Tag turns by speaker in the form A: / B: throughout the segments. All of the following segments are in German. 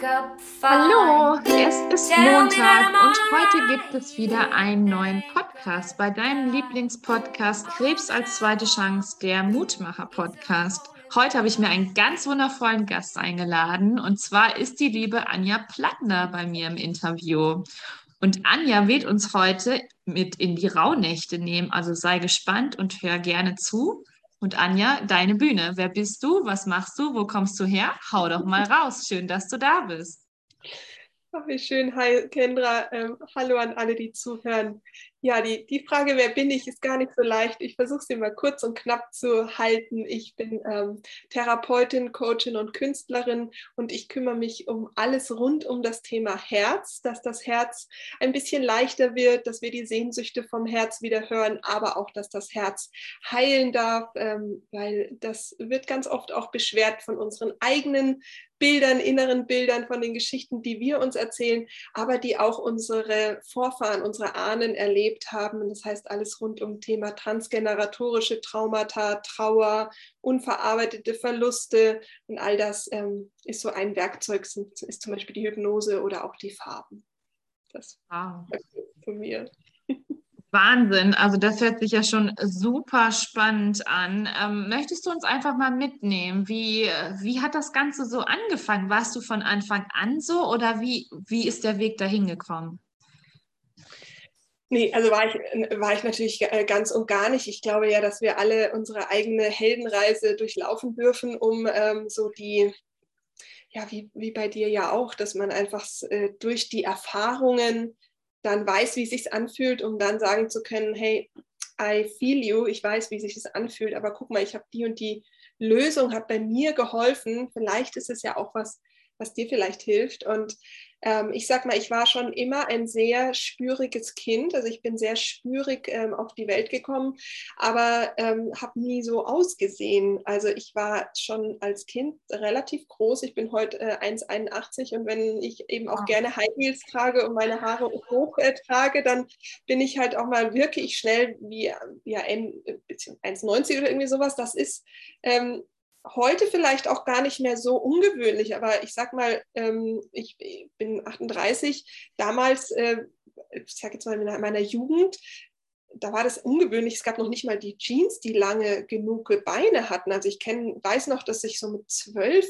A: Hallo, es ist Montag und heute gibt es wieder einen neuen Podcast bei deinem Lieblingspodcast Krebs als zweite Chance, der Mutmacher-Podcast. Heute habe ich mir einen ganz wundervollen Gast eingeladen und zwar ist die liebe Anja Plattner bei mir im Interview. Und Anja wird uns heute mit in die Rauhnächte nehmen, also sei gespannt und hör gerne zu. Und Anja, deine Bühne. Wer bist du? Was machst du? Wo kommst du her? Hau doch mal raus. Schön, dass du da bist.
B: Ach, wie schön. Hi, Kendra. Ähm, hallo an alle, die zuhören. Ja, die, die Frage, wer bin ich, ist gar nicht so leicht. Ich versuche sie mal kurz und knapp zu halten. Ich bin ähm, Therapeutin, Coachin und Künstlerin und ich kümmere mich um alles rund um das Thema Herz, dass das Herz ein bisschen leichter wird, dass wir die Sehnsüchte vom Herz wieder hören, aber auch, dass das Herz heilen darf, ähm, weil das wird ganz oft auch beschwert von unseren eigenen Bildern, inneren Bildern, von den Geschichten, die wir uns erzählen, aber die auch unsere Vorfahren, unsere Ahnen erlebt haben. Das heißt, alles rund um Thema transgeneratorische Traumata, Trauer, unverarbeitete Verluste und all das ähm, ist so ein Werkzeug, ist zum Beispiel die Hypnose oder auch die Farben. Das wow. von mir.
A: Wahnsinn, also das hört sich ja schon super spannend an. Ähm, möchtest du uns einfach mal mitnehmen? Wie, wie hat das Ganze so angefangen? Warst du von Anfang an so oder wie, wie ist der Weg dahin gekommen?
B: Nee, also war ich, war ich natürlich äh, ganz und gar nicht. Ich glaube ja, dass wir alle unsere eigene Heldenreise durchlaufen dürfen, um ähm, so die, ja, wie, wie bei dir ja auch, dass man einfach äh, durch die Erfahrungen dann weiß, wie es sich anfühlt, um dann sagen zu können, hey, I feel you, ich weiß, wie sich das anfühlt, aber guck mal, ich habe die und die Lösung, hat bei mir geholfen. Vielleicht ist es ja auch was, was dir vielleicht hilft. Und ähm, ich sag mal, ich war schon immer ein sehr spüriges Kind. Also ich bin sehr spürig ähm, auf die Welt gekommen, aber ähm, habe nie so ausgesehen. Also ich war schon als Kind relativ groß. Ich bin heute äh, 1,81 und wenn ich eben auch gerne High Heels trage und meine Haare hoch äh, trage, dann bin ich halt auch mal wirklich schnell wie ja, 1,90 oder irgendwie sowas. Das ist ähm, heute vielleicht auch gar nicht mehr so ungewöhnlich, aber ich sag mal, ähm, ich bin 38, damals, äh, ich sage jetzt mal in meiner Jugend, da war das ungewöhnlich. Es gab noch nicht mal die Jeans, die lange genug Beine hatten. Also ich kenn, weiß noch, dass ich so mit zwölf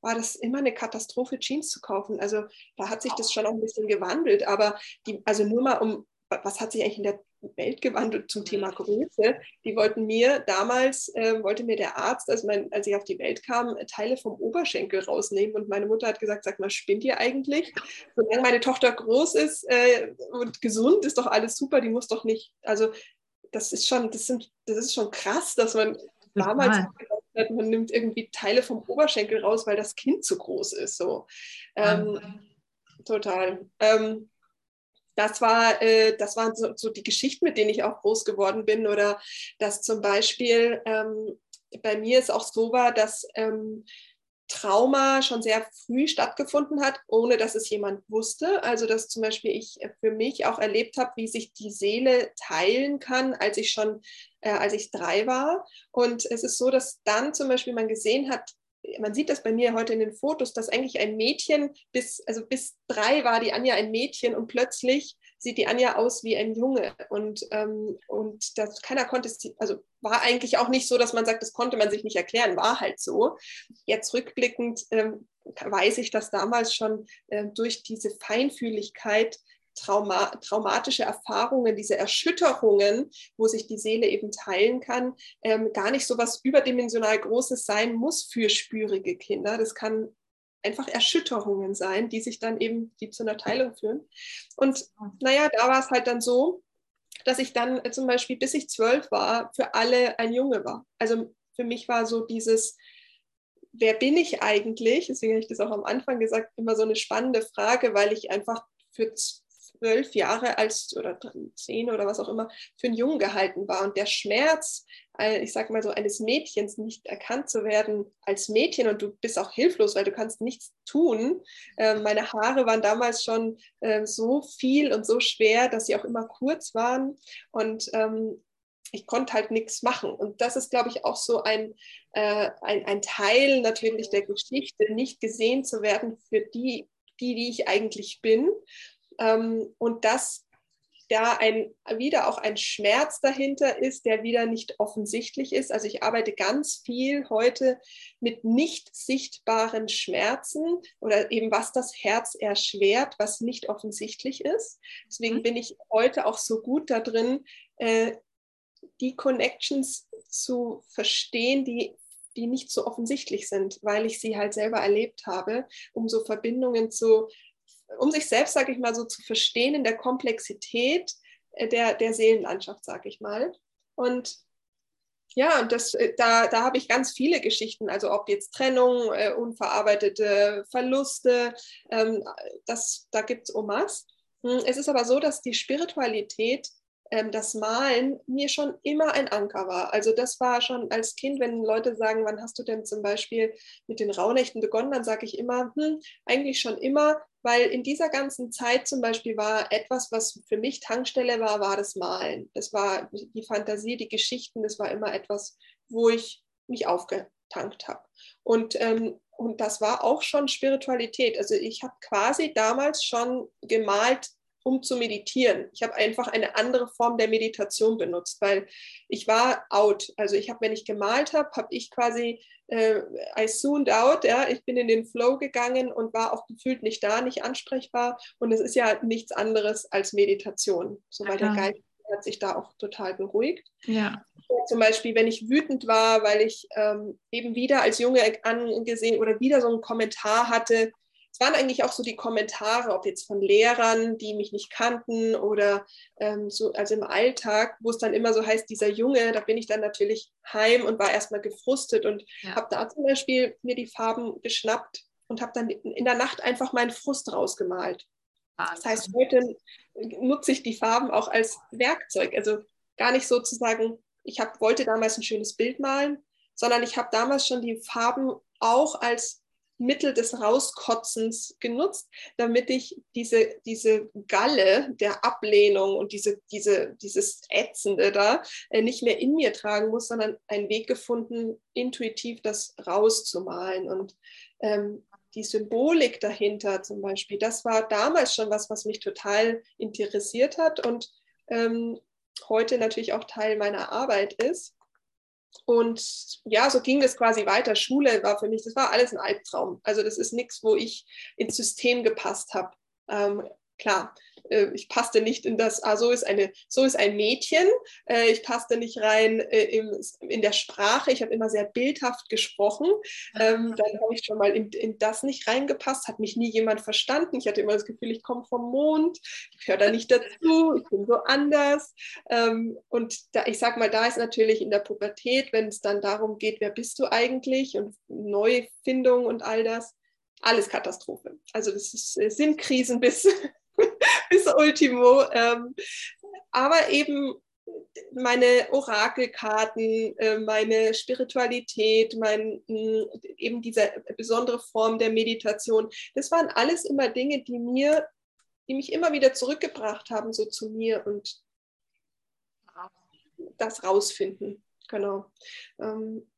B: war das immer eine Katastrophe, Jeans zu kaufen. Also da hat sich das schon auch ein bisschen gewandelt. Aber die, also nur mal um, was hat sich eigentlich in der Welt gewandelt zum Thema Größe. Die wollten mir damals, äh, wollte mir der Arzt, als, mein, als ich auf die Welt kam, Teile vom Oberschenkel rausnehmen. Und meine Mutter hat gesagt, sag mal, spinnt ihr eigentlich? Solange meine Tochter groß ist äh, und gesund, ist doch alles super, die muss doch nicht, also das ist schon, das sind, das ist schon krass, dass man damals hat, man nimmt irgendwie Teile vom Oberschenkel raus, weil das Kind zu groß ist. So. Ähm, total. Ähm, das, war, äh, das waren so, so, die Geschichten, mit denen ich auch groß geworden bin. Oder dass zum Beispiel ähm, bei mir es auch so war, dass ähm, Trauma schon sehr früh stattgefunden hat, ohne dass es jemand wusste. Also dass zum Beispiel ich für mich auch erlebt habe, wie sich die Seele teilen kann, als ich schon, äh, als ich drei war. Und es ist so, dass dann zum Beispiel man gesehen hat, man sieht das bei mir heute in den Fotos, dass eigentlich ein Mädchen bis, also bis drei war die Anja ein Mädchen und plötzlich sieht die Anja aus wie ein Junge. Und, ähm, und das, keiner konnte es, also war eigentlich auch nicht so, dass man sagt, das konnte man sich nicht erklären, war halt so. Jetzt rückblickend ähm, weiß ich, dass damals schon äh, durch diese Feinfühligkeit Trauma, traumatische Erfahrungen, diese Erschütterungen, wo sich die Seele eben teilen kann, ähm, gar nicht so was überdimensional Großes sein muss für spürige Kinder. Das kann einfach Erschütterungen sein, die sich dann eben die zu einer Teilung führen. Und naja, da war es halt dann so, dass ich dann äh, zum Beispiel, bis ich zwölf war, für alle ein Junge war. Also für mich war so dieses, wer bin ich eigentlich? Deswegen habe ich das auch am Anfang gesagt, immer so eine spannende Frage, weil ich einfach für zwölf Jahre als oder zehn oder was auch immer für einen Jungen gehalten war. Und der Schmerz, äh, ich sage mal so, eines Mädchens nicht erkannt zu werden als Mädchen und du bist auch hilflos, weil du kannst nichts tun. Ähm, meine Haare waren damals schon ähm, so viel und so schwer, dass sie auch immer kurz waren. Und ähm, ich konnte halt nichts machen. Und das ist, glaube ich, auch so ein, äh, ein, ein Teil natürlich der Geschichte, nicht gesehen zu werden für die, die, die ich eigentlich bin. Ähm, und das da ein, wieder auch ein Schmerz dahinter ist, der wieder nicht offensichtlich ist. Also ich arbeite ganz viel heute mit nicht sichtbaren Schmerzen oder eben was das Herz erschwert, was nicht offensichtlich ist. Deswegen mhm. bin ich heute auch so gut da drin, äh, die Connections zu verstehen, die die nicht so offensichtlich sind, weil ich sie halt selber erlebt habe, um so Verbindungen zu um sich selbst, sage ich mal, so zu verstehen in der Komplexität äh, der, der Seelenlandschaft, sage ich mal. Und ja, und das, äh, da, da habe ich ganz viele Geschichten, also ob jetzt Trennung, äh, unverarbeitete Verluste, ähm, das, da gibt es Omas. Hm, es ist aber so, dass die Spiritualität ähm, das Malen mir schon immer ein Anker war. Also das war schon als Kind, wenn Leute sagen, wann hast du denn zum Beispiel mit den Rauhnächten begonnen, dann sage ich immer, hm, eigentlich schon immer, weil in dieser ganzen Zeit zum Beispiel war etwas, was für mich Tankstelle war, war das Malen. Das war die Fantasie, die Geschichten, das war immer etwas, wo ich mich aufgetankt habe. Und, ähm, und das war auch schon Spiritualität. Also ich habe quasi damals schon gemalt um zu meditieren. Ich habe einfach eine andere Form der Meditation benutzt, weil ich war out. Also ich habe, wenn ich gemalt habe, habe ich quasi, äh, I zoomed out, ja, ich bin in den Flow gegangen und war auch gefühlt nicht da, nicht ansprechbar. Und es ist ja nichts anderes als Meditation, so weil ja. der Geist hat sich da auch total beruhigt.
A: Ja.
B: Zum Beispiel, wenn ich wütend war, weil ich ähm, eben wieder als Junge angesehen oder wieder so einen Kommentar hatte, es waren eigentlich auch so die Kommentare, ob jetzt von Lehrern, die mich nicht kannten oder ähm, so, also im Alltag, wo es dann immer so heißt, dieser Junge, da bin ich dann natürlich heim und war erstmal gefrustet und ja. habe da zum Beispiel mir die Farben geschnappt und habe dann in der Nacht einfach meinen Frust rausgemalt. Das heißt, heute nutze ich die Farben auch als Werkzeug. Also gar nicht sozusagen, ich hab, wollte damals ein schönes Bild malen, sondern ich habe damals schon die Farben auch als Mittel des Rauskotzens genutzt, damit ich diese, diese Galle der Ablehnung und diese, diese, dieses Ätzende da äh, nicht mehr in mir tragen muss, sondern einen Weg gefunden, intuitiv das rauszumalen. Und ähm, die Symbolik dahinter zum Beispiel, das war damals schon was, was mich total interessiert hat und ähm, heute natürlich auch Teil meiner Arbeit ist. Und ja, so ging das quasi weiter. Schule war für mich, das war alles ein Albtraum. Also das ist nichts, wo ich ins System gepasst habe. Ähm, klar, äh, ich passte nicht in das, ah, so ist, eine, so ist ein Mädchen, äh, ich passte nicht rein äh, im, in der Sprache, ich habe immer sehr bildhaft gesprochen, ähm, dann habe ich schon mal in, in, das nicht reingepasst, hat mich nie jemand verstanden, ich hatte immer das Gefühl, ich komme vom Mond, ich höre da nicht dazu, ich bin so anders. Ähm, und da, ich sage mal, da ist natürlich in der Pubertät, wenn es dann darum geht, wer bist du eigentlich und Neufindung und all das, alles Katastrophe. Also das ist, sind Krisen bis, bis Ultimo. Ähm, aber eben meine Orakelkarten, äh, meine Spiritualität, mein, eben diese besondere Form der Meditation, das waren alles immer Dinge, die mir, die mich immer wieder zurückgebracht haben, so zu mir und das rausfinden. Genau. Ähm,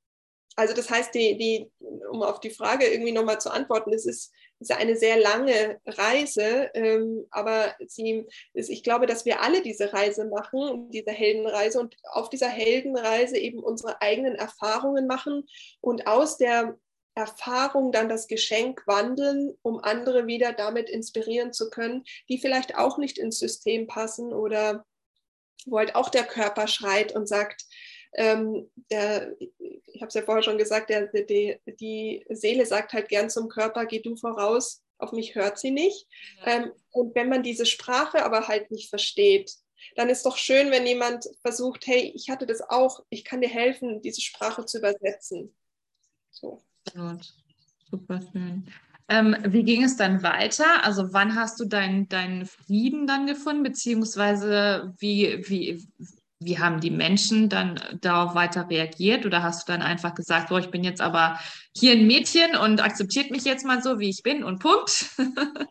B: also das heißt, die, die, um auf die Frage irgendwie nochmal zu antworten, es ist, ist eine sehr lange Reise, ähm, aber sie, ich glaube, dass wir alle diese Reise machen, diese Heldenreise und auf dieser Heldenreise eben unsere eigenen Erfahrungen machen und aus der Erfahrung dann das Geschenk wandeln, um andere wieder damit inspirieren zu können, die vielleicht auch nicht ins System passen oder wo halt auch der Körper schreit und sagt, ähm, der, ich habe es ja vorher schon gesagt, der, die, die Seele sagt halt gern zum Körper, geh du voraus, auf mich hört sie nicht. Ja. Ähm, und wenn man diese Sprache aber halt nicht versteht, dann ist doch schön, wenn jemand versucht, hey, ich hatte das auch, ich kann dir helfen, diese Sprache zu übersetzen. So.
A: Gut. Super schön. Ähm, wie ging es dann weiter? Also wann hast du deinen dein Frieden dann gefunden, beziehungsweise wie, wie, wie haben die Menschen dann darauf weiter reagiert? Oder hast du dann einfach gesagt, oh, ich bin jetzt aber hier ein Mädchen und akzeptiert mich jetzt mal so, wie ich bin und Punkt?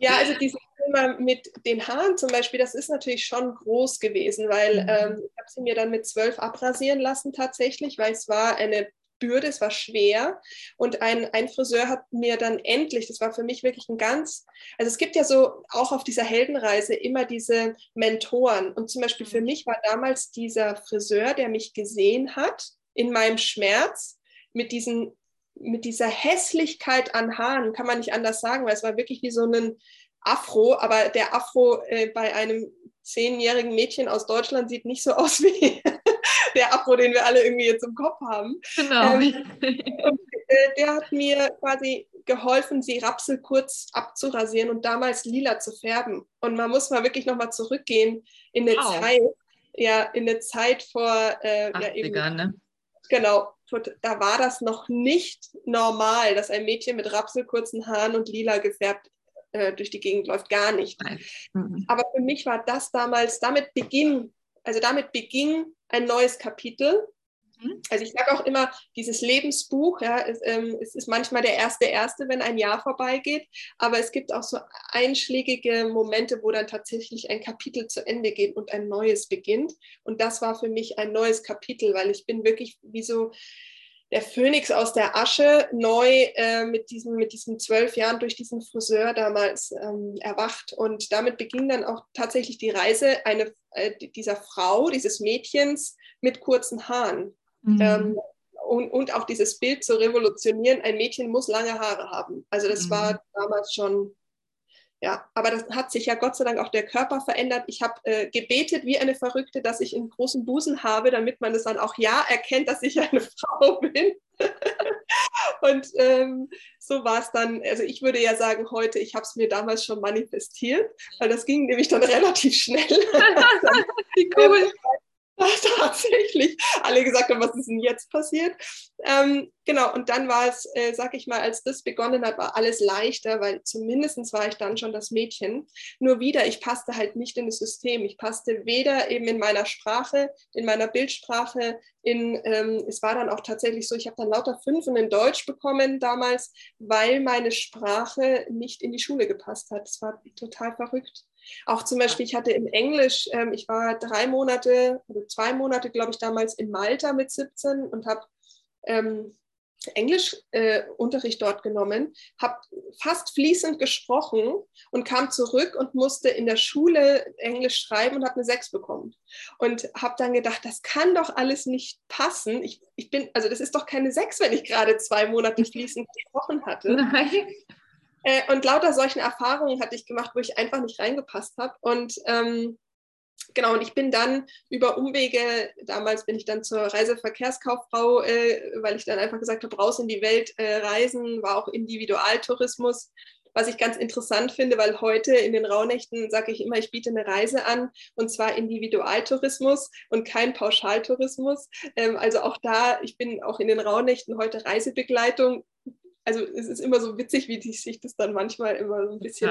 B: Ja, also dieses Thema mit den Haaren zum Beispiel, das ist natürlich schon groß gewesen, weil mhm. ähm, ich habe sie mir dann mit zwölf abrasieren lassen tatsächlich, weil es war eine Bürde, es war schwer. Und ein, ein Friseur hat mir dann endlich, das war für mich wirklich ein ganz, also es gibt ja so auch auf dieser Heldenreise immer diese Mentoren. Und zum Beispiel für mhm. mich war damals dieser Friseur, der mich gesehen hat in meinem Schmerz mit diesen mit dieser Hässlichkeit an Haaren, kann man nicht anders sagen, weil es war wirklich wie so ein Afro, aber der Afro äh, bei einem zehnjährigen Mädchen aus Deutschland sieht nicht so aus wie der Afro, den wir alle irgendwie jetzt im Kopf haben. Genau. Ähm, und, äh, der hat mir quasi geholfen, sie Rapsel kurz abzurasieren und damals lila zu färben. Und man muss mal wirklich nochmal zurückgehen in eine wow. Zeit, ja, in eine Zeit vor äh, 80er, ja, eben, ne? Genau, da war das noch nicht normal, dass ein Mädchen mit rapselkurzen Haaren und lila gefärbt äh, durch die Gegend läuft. Gar nicht. Mhm. Aber für mich war das damals, damit beginn, also damit beging ein neues Kapitel. Mhm. Also ich sage auch immer, dieses Lebensbuch, ja, es, ähm, es, ist manchmal der erste erste, wenn ein Jahr vorbeigeht, aber es gibt auch so einschlägige Momente, wo dann tatsächlich ein Kapitel zu Ende geht und ein neues beginnt. Und das war für mich ein neues Kapitel, weil ich bin wirklich wie so der Phönix aus der Asche neu äh, mit, diesem, mit diesen zwölf Jahren durch diesen Friseur damals ähm, erwacht. Und damit beging dann auch tatsächlich die Reise eine, äh, dieser Frau, dieses Mädchens mit kurzen Haaren. Mhm. Ähm, und, und auch dieses Bild zu revolutionieren, ein Mädchen muss lange Haare haben. Also das mhm. war damals schon ja, aber das hat sich ja Gott sei Dank auch der Körper verändert. Ich habe äh, gebetet wie eine Verrückte, dass ich einen großen Busen habe, damit man es dann auch ja erkennt, dass ich eine Frau bin. und ähm, so war es dann. Also ich würde ja sagen heute, ich habe es mir damals schon manifestiert, weil das ging nämlich dann relativ schnell. wie cool. tatsächlich alle gesagt haben, was ist denn jetzt passiert? Ähm, genau, und dann war es, äh, sag ich mal, als das begonnen hat, war alles leichter, weil zumindest war ich dann schon das Mädchen. Nur wieder, ich passte halt nicht in das System. Ich passte weder eben in meiner Sprache, in meiner Bildsprache, in, ähm, es war dann auch tatsächlich so, ich habe dann lauter Fünfen in Deutsch bekommen damals, weil meine Sprache nicht in die Schule gepasst hat. Das war total verrückt. Auch zum Beispiel, ich hatte im Englisch, ähm, ich war drei Monate oder zwei Monate, glaube ich, damals in Malta mit 17 und habe ähm, Englischunterricht äh, dort genommen, habe fast fließend gesprochen und kam zurück und musste in der Schule Englisch schreiben und habe eine 6 bekommen. Und habe dann gedacht, das kann doch alles nicht passen. Ich, ich bin, also das ist doch keine 6, wenn ich gerade zwei Monate fließend gesprochen hatte. Nein. Äh, und lauter solchen Erfahrungen hatte ich gemacht, wo ich einfach nicht reingepasst habe. Und ähm, genau, und ich bin dann über Umwege, damals bin ich dann zur Reiseverkehrskauffrau, äh, weil ich dann einfach gesagt habe, raus in die Welt äh, reisen, war auch Individualtourismus. Was ich ganz interessant finde, weil heute in den Rauhnächten sage ich immer, ich biete eine Reise an und zwar Individualtourismus und kein Pauschaltourismus. Ähm, also auch da, ich bin auch in den Rauhnächten heute Reisebegleitung also es ist immer so witzig, wie sich das dann manchmal immer so ein bisschen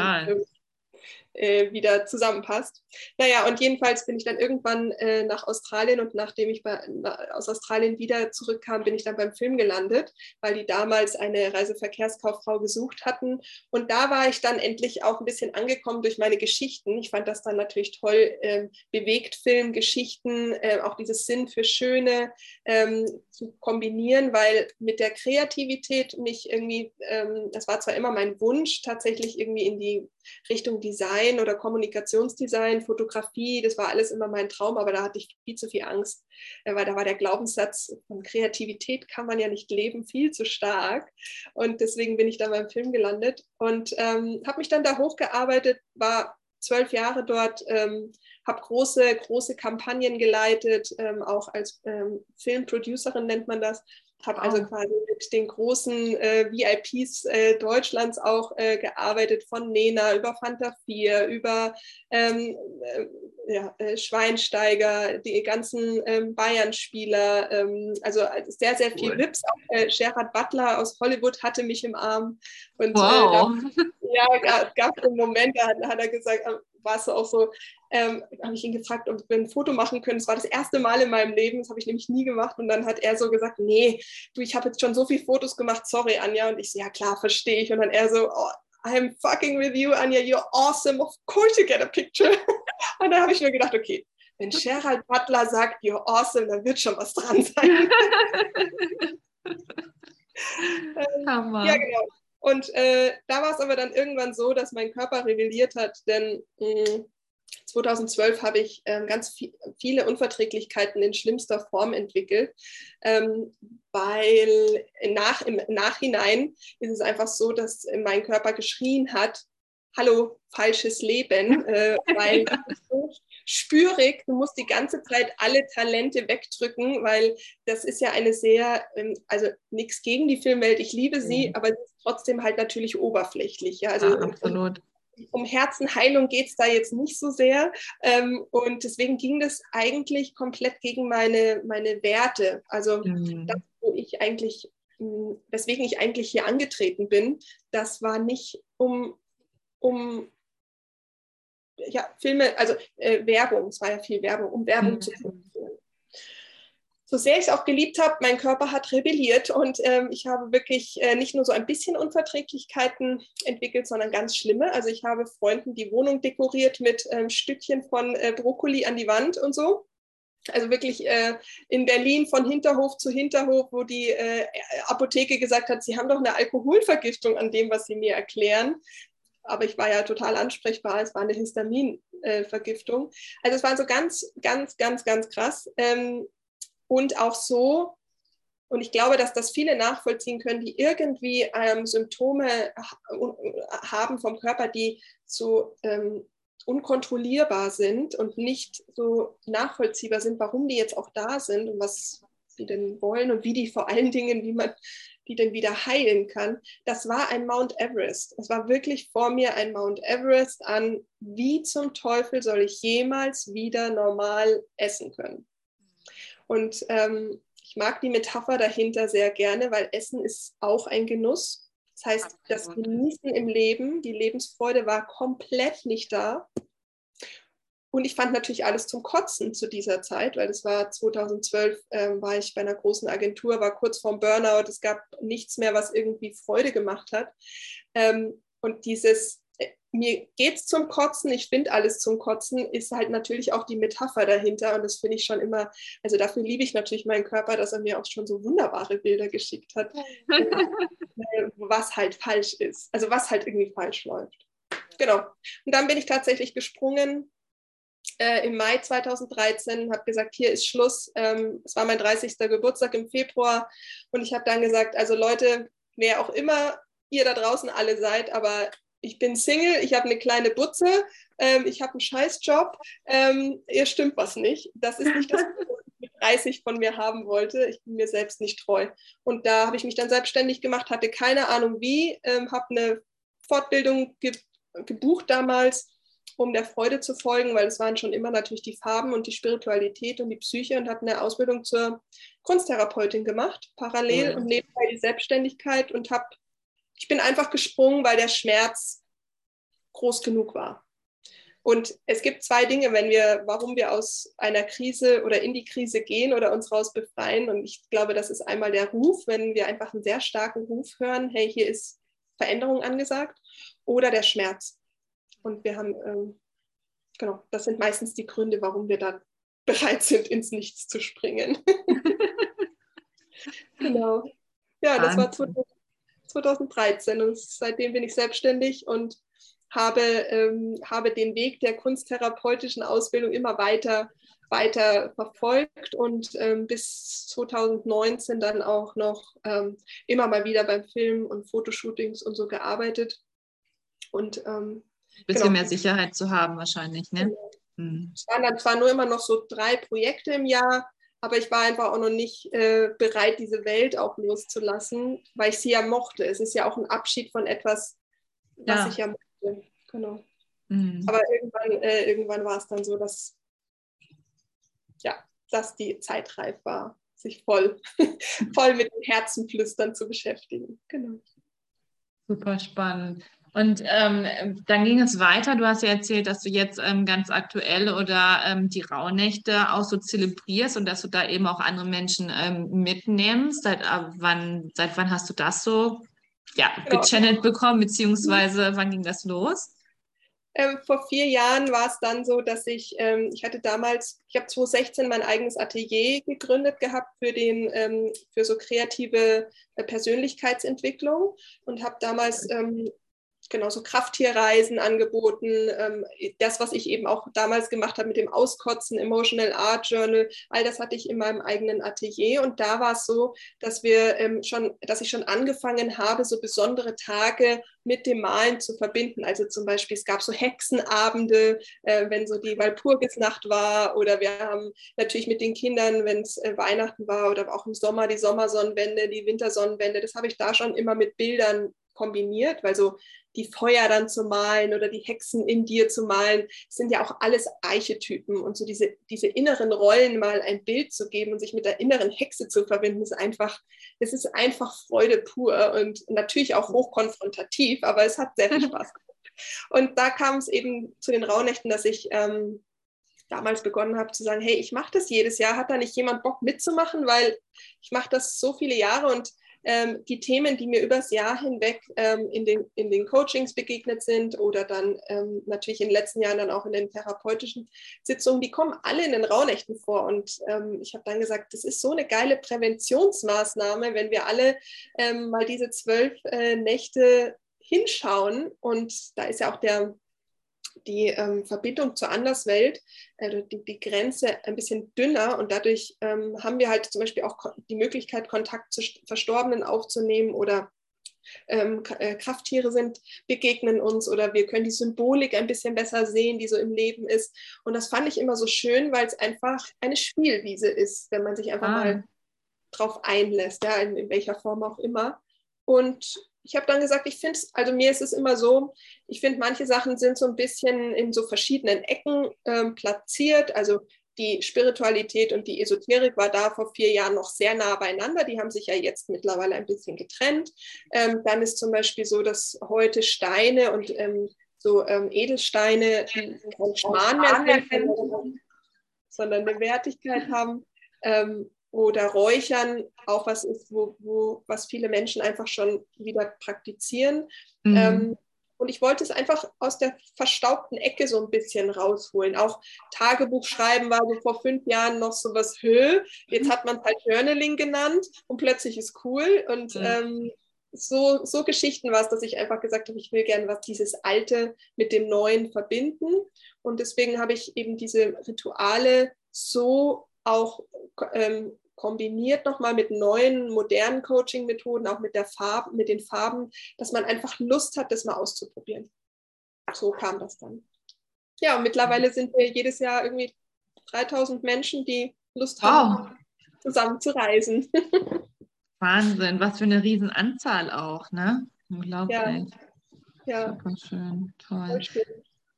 B: äh, wieder zusammenpasst. Naja, und jedenfalls bin ich dann irgendwann äh, nach Australien und nachdem ich bei, na, aus Australien wieder zurückkam, bin ich dann beim Film gelandet, weil die damals eine Reiseverkehrskauffrau gesucht hatten. Und da war ich dann endlich auch ein bisschen angekommen durch meine Geschichten. Ich fand das dann natürlich toll, ähm, bewegt Film, Geschichten, äh, auch dieses Sinn für Schöne ähm, zu kombinieren, weil mit der Kreativität mich irgendwie, ähm, das war zwar immer mein Wunsch, tatsächlich irgendwie in die Richtung Design oder Kommunikationsdesign, Fotografie, das war alles immer mein Traum, aber da hatte ich viel zu viel Angst, äh, weil da war der Glaubenssatz von Kreativität kann man ja nicht leben, viel zu stark. Und deswegen bin ich dann beim Film gelandet und ähm, habe mich dann da hochgearbeitet, war zwölf Jahre dort, ähm, habe große, große Kampagnen geleitet, ähm, auch als ähm, Filmproducerin nennt man das habe also quasi mit den großen äh, VIPs äh, Deutschlands auch äh, gearbeitet, von Nena über Fanta 4, über ähm, äh, ja, äh, Schweinsteiger, die ganzen ähm, Bayern-Spieler, ähm, also äh, sehr, sehr viel cool. Vips. Auch Gerard Butler aus Hollywood hatte mich im Arm. Und wow. da, ja, gab es einen Moment, da hat, hat er gesagt, war es auch so, ähm, habe ich ihn gefragt, ob wir ein Foto machen können. Das war das erste Mal in meinem Leben, das habe ich nämlich nie gemacht. Und dann hat er so gesagt, nee, du, ich habe jetzt schon so viele Fotos gemacht, sorry Anja. Und ich so, ja klar, verstehe ich. Und dann er so, oh, I'm fucking with you, Anja, you're awesome, of course you get a picture. Und da habe ich mir gedacht, okay, wenn Gerald Butler sagt, you're awesome, dann wird schon was dran sein.
A: Hammer.
B: Ja, genau. Und äh, da war es aber dann irgendwann so, dass mein Körper rebelliert hat, denn mh, mm, 2012 habe ich ähm, ganz viel, viele Unverträglichkeiten in schlimmster Form entwickelt, ähm, weil nach, im Nachhinein ist es einfach so, dass mein Körper geschrien hat, hallo, falsches Leben, äh, weil so spürig, du musst die ganze Zeit alle Talente wegdrücken, weil das ist ja eine sehr, ähm, also nichts gegen die Filmwelt, ich liebe sie, mhm. aber sie ist trotzdem halt natürlich oberflächlich. Ja, also,
A: ja absolut.
B: Um Herzenheilung geht es da jetzt nicht so sehr. Ähm, und deswegen ging das eigentlich komplett gegen meine, meine Werte. Also mhm. das, wo ich eigentlich, hm, weswegen ich eigentlich hier angetreten bin, das war nicht um, um ja, Filme, also äh, Werbung, es war ja viel Werbung, um Werbung mhm. zu produzieren so sehr ich es auch geliebt habe, mein Körper hat rebelliert und ähm, ich habe wirklich äh, nicht nur so ein bisschen Unverträglichkeiten entwickelt, sondern ganz schlimme. Also ich habe Freunden die Wohnung dekoriert mit ähm, Stückchen von äh, Brokkoli an die Wand und so. Also wirklich äh, in Berlin von Hinterhof zu Hinterhof, wo die äh, Apotheke gesagt hat, sie haben doch eine Alkoholvergiftung an dem, was sie mir erklären aber ich war ja total ansprechbar. Es war eine Histaminvergiftung. Also es war so ganz, ganz, ganz, ganz krass. Ähm, und auch so, und ich glaube, dass das viele nachvollziehen können, die irgendwie ähm, Symptome haben vom Körper, die so ähm, unkontrollierbar sind und nicht so nachvollziehbar sind, warum die jetzt auch da sind und was sie denn wollen und wie die vor allen Dingen, wie man die denn wieder heilen kann. Das war ein Mount Everest. Es war wirklich vor mir ein Mount Everest an, wie zum Teufel soll ich jemals wieder normal essen können. Und ähm, ich mag die Metapher dahinter sehr gerne, weil Essen ist auch ein Genuss. Das heißt, das Genießen im Leben, die Lebensfreude war komplett nicht da. Und ich fand natürlich alles zum Kotzen zu dieser Zeit, weil es war 2012, äh, war ich bei einer großen Agentur, war kurz vorm Burnout, es gab nichts mehr, was irgendwie Freude gemacht hat. Ähm, und dieses mir geht es zum Kotzen, ich finde alles zum Kotzen, ist halt natürlich auch die Metapher dahinter. Und das finde ich schon immer, also dafür liebe ich natürlich meinen Körper, dass er mir auch schon so wunderbare Bilder geschickt hat, äh, was halt falsch ist, also was halt irgendwie falsch läuft. Genau. Und dann bin ich tatsächlich gesprungen äh, im Mai 2013, habe gesagt, hier ist Schluss. Ähm, es war mein 30. Geburtstag im Februar und ich habe dann gesagt, also Leute, wer auch immer ihr da draußen alle seid, aber ich bin Single, ich habe eine kleine Butze, ähm, ich habe einen Scheißjob, ähm, ihr stimmt was nicht. Das ist nicht das, was ich mit 30 von mir haben wollte. Ich bin mir selbst nicht treu. Und da habe ich mich dann selbstständig gemacht, hatte keine Ahnung wie, ähm, habe eine Fortbildung ge gebucht damals, um der Freude zu folgen, weil es waren schon immer natürlich die Farben und die Spiritualität und die Psyche und habe eine Ausbildung zur Kunsttherapeutin gemacht, parallel ja. und nebenbei die Selbstständigkeit und habe ich bin einfach gesprungen, weil der Schmerz groß genug war. Und es gibt zwei Dinge, wenn wir, warum wir aus einer Krise oder in die Krise gehen oder uns raus befreien. Und ich glaube, das ist einmal der Ruf, wenn wir einfach einen sehr starken Ruf hören, hey, hier ist Veränderung angesagt, oder der Schmerz. Und wir haben, ähm, genau, das sind meistens die Gründe, warum wir dann bereit sind, ins Nichts zu springen. genau. Ja, das war 2013 und seitdem bin ich selbstständig und habe, ähm, habe den Weg der kunsttherapeutischen Ausbildung immer weiter, weiter verfolgt und ähm, bis 2019 dann auch noch ähm, immer mal wieder beim Film und Fotoshootings und so gearbeitet. Und ähm,
A: bisschen genau. mehr Sicherheit zu haben wahrscheinlich, ne?
B: Genau. Hm. Es waren dann zwar nur immer noch so drei Projekte im Jahr, aber ich war einfach auch noch nicht äh, bereit, diese Welt auch loszulassen, weil ich sie ja mochte. Es ist ja auch ein Abschied von etwas, was ja. ich ja mochte. Genau. Mhm. Aber irgendwann, äh, irgendwann war es dann so, dass, ja, dass die Zeit reif war, sich voll, voll mit dem Herzenflüstern zu beschäftigen. Genau.
A: Super spannend. Und ähm, dann ging es weiter. Du hast ja erzählt, dass du jetzt ähm, ganz aktuell oder ähm, die Rauhnächte auch so zelebrierst und dass du da eben auch andere Menschen ähm, mitnimmst. Seit äh, wann, seit wann hast du das so ja, genau. gechannelt bekommen, beziehungsweise wann ging das los?
B: Ähm, vor vier Jahren war es dann so, dass ich, ähm, ich hatte damals, ich habe 2016 mein eigenes Atelier gegründet gehabt für, den, ähm, für so kreative äh, Persönlichkeitsentwicklung und habe damals genauso Krafttierreisen angeboten. Ähm, das, was ich eben auch damals gemacht habe mit dem Auskotzen, Emotional Art Journal, all das hatte ich in meinem eigenen Atelier. Und da war es so, dass wir ähm, schon, dass ich schon angefangen habe, so besondere Tage mit dem Malen zu verbinden. Also zum Beispiel, es gab so Hexenabende, äh, wenn so die Walpurgisnacht war, oder wir haben natürlich mit den Kindern, wenn es äh, Weihnachten war oder auch im Sommer die Sommersonnenwende, die Wintersonnenwende, das habe ich da schon immer mit Bildern kombiniert, weil so die Feuer dann zu malen oder die Hexen in dir zu malen, sind ja auch alles Archetypen. Und so diese, diese inneren Rollen mal ein Bild zu geben und sich mit der inneren Hexe zu verbinden, ist einfach, es ist einfach Freude pur und natürlich auch hochkonfrontativ, aber es hat sehr viel Spaß gemacht. Und da kam es eben zu den Rauhnächten, dass ich ähm, damals begonnen habe zu sagen, hey, ich mache das jedes Jahr, hat da nicht jemand Bock mitzumachen, weil ich mache das so viele Jahre und ähm, die Themen, die mir übers Jahr hinweg ähm, in, den, in den Coachings begegnet sind oder dann ähm, natürlich in den letzten Jahren dann auch in den therapeutischen Sitzungen, die kommen alle in den Rauhnächten vor. Und ähm, ich habe dann gesagt, das ist so eine geile Präventionsmaßnahme, wenn wir alle ähm, mal diese zwölf äh, Nächte hinschauen. Und da ist ja auch der die ähm, Verbindung zur Anderswelt, also die, die, Grenze ein bisschen dünner und dadurch ähm, haben wir halt zum Beispiel auch die Möglichkeit, Kontakt zu Verstorbenen aufzunehmen oder ähm, äh, Krafttiere sind, begegnen uns oder wir können die Symbolik ein bisschen besser sehen, die so im Leben ist. Und das fand ich immer so schön, weil es einfach eine Spielwiese ist, wenn man sich einfach ah. mal drauf einlässt, ja, in, in welcher Form auch immer. Und ich habe dann gesagt, ich finde es, also mir ist es immer so, ich finde, manche Sachen sind so ein bisschen in so verschiedenen Ecken ähm, platziert. Also die Spiritualität und die Esoterik war da vor vier Jahren noch sehr nah beieinander. Die haben sich ja jetzt mittlerweile ein bisschen getrennt. Ähm, dann ist zum Beispiel so, dass heute Steine und ähm, so ähm, Edelsteine kein Schmarrn mehr sind, sondern eine Wertigkeit haben. Oder Räuchern auch was ist, wo, wo, was viele Menschen einfach schon wieder praktizieren. Mhm. Ähm, und ich wollte es einfach aus der verstaubten Ecke so ein bisschen rausholen. Auch Tagebuch schreiben war so vor fünf Jahren noch so was Höhe. Jetzt hat man es halt Journaling genannt und plötzlich ist cool. Und mhm. ähm, so, so Geschichten war es, dass ich einfach gesagt habe, ich will gerne was dieses Alte mit dem Neuen verbinden. Und deswegen habe ich eben diese Rituale so auch ähm, kombiniert nochmal mit neuen, modernen Coaching-Methoden, auch mit, der Farbe, mit den Farben, dass man einfach Lust hat, das mal auszuprobieren. So kam das dann. Ja, und mittlerweile sind wir jedes Jahr irgendwie 3000 Menschen, die Lust wow. haben, zusammen zu reisen.
A: Wahnsinn, was für eine Riesenanzahl auch, ne? Unglaublich.
B: Ja. ja.
A: Super schön, toll.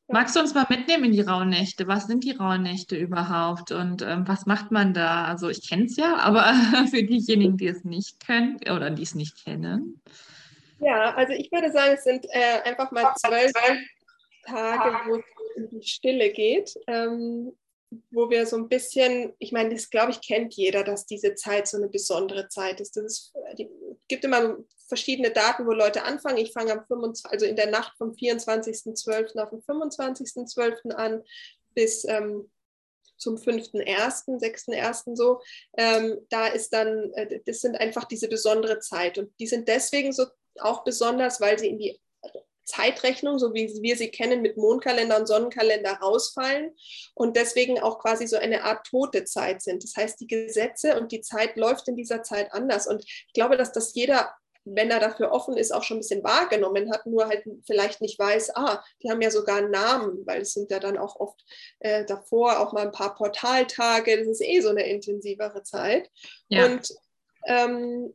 A: Magst du uns mal mitnehmen in die Rauhnächte? Was sind die Rauhnächte überhaupt und ähm, was macht man da? Also ich kenne es ja, aber für diejenigen, die es nicht können oder die es nicht kennen.
B: Ja, also ich würde sagen, es sind äh, einfach mal zwölf Tage, wo es in die Stille geht. Ähm, wo wir so ein bisschen, ich meine, das glaube ich, kennt jeder, dass diese Zeit so eine besondere Zeit ist. Das ist, die, gibt immer verschiedene Daten, wo Leute anfangen. Ich fange am 25, also in der Nacht vom 24.12. auf den 25.12. an bis ähm, zum 5.1., 6.1. so. Ähm, da ist dann, äh, das sind einfach diese besondere Zeit. Und die sind deswegen so auch besonders, weil sie in die Zeitrechnung, so wie wir sie kennen, mit Mondkalender und Sonnenkalender rausfallen und deswegen auch quasi so eine Art tote Zeit sind. Das heißt, die Gesetze und die Zeit läuft in dieser Zeit anders. Und ich glaube, dass das jeder wenn er dafür offen ist, auch schon ein bisschen wahrgenommen hat, nur halt vielleicht nicht weiß, ah, die haben ja sogar einen Namen, weil es sind ja dann auch oft äh, davor auch mal ein paar Portaltage, das ist eh so eine intensivere Zeit. Ja. Und ähm,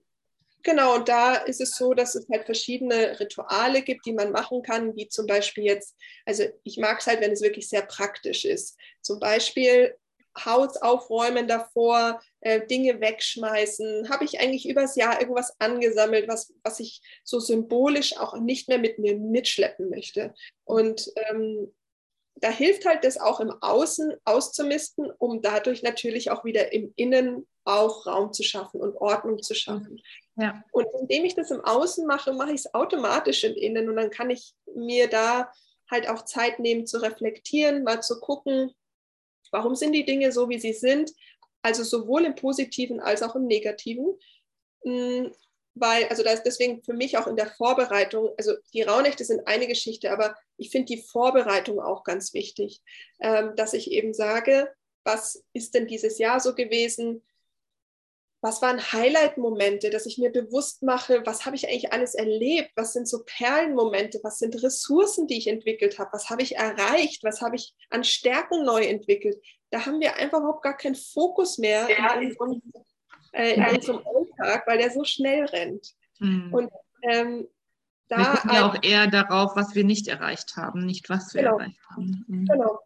B: Genau, und da ist es so, dass es halt verschiedene Rituale gibt, die man machen kann, wie zum Beispiel jetzt, also ich mag es halt, wenn es wirklich sehr praktisch ist. Zum Beispiel Haus aufräumen davor, äh, Dinge wegschmeißen. Habe ich eigentlich übers Jahr irgendwas angesammelt, was, was ich so symbolisch auch nicht mehr mit mir mitschleppen möchte. Und ähm, da hilft halt das auch im Außen auszumisten, um dadurch natürlich auch wieder im Innen auch Raum zu schaffen und Ordnung zu schaffen. Ja. Und indem ich das im Außen mache, mache ich es automatisch im Innen und dann kann ich mir da halt auch Zeit nehmen zu reflektieren, mal zu gucken, warum sind die Dinge so, wie sie sind, also sowohl im positiven als auch im negativen. Hm, weil, also da ist deswegen für mich auch in der Vorbereitung, also die Rauhnächte sind eine Geschichte, aber ich finde die Vorbereitung auch ganz wichtig, ähm, dass ich eben sage, was ist denn dieses Jahr so gewesen? Was waren Highlight-Momente, dass ich mir bewusst mache, was habe ich eigentlich alles erlebt? Was sind so Perlenmomente? Was sind Ressourcen, die ich entwickelt habe? Was habe ich erreicht? Was habe ich an Stärken neu entwickelt? Da haben wir einfach überhaupt gar keinen Fokus mehr ja. in unserem äh, in unserem Alltag, weil der so schnell rennt. Mhm. Und ähm,
A: da wir gucken ja auch eher darauf, was wir nicht erreicht haben, nicht was wir genau. erreicht haben.
B: Mhm. Genau.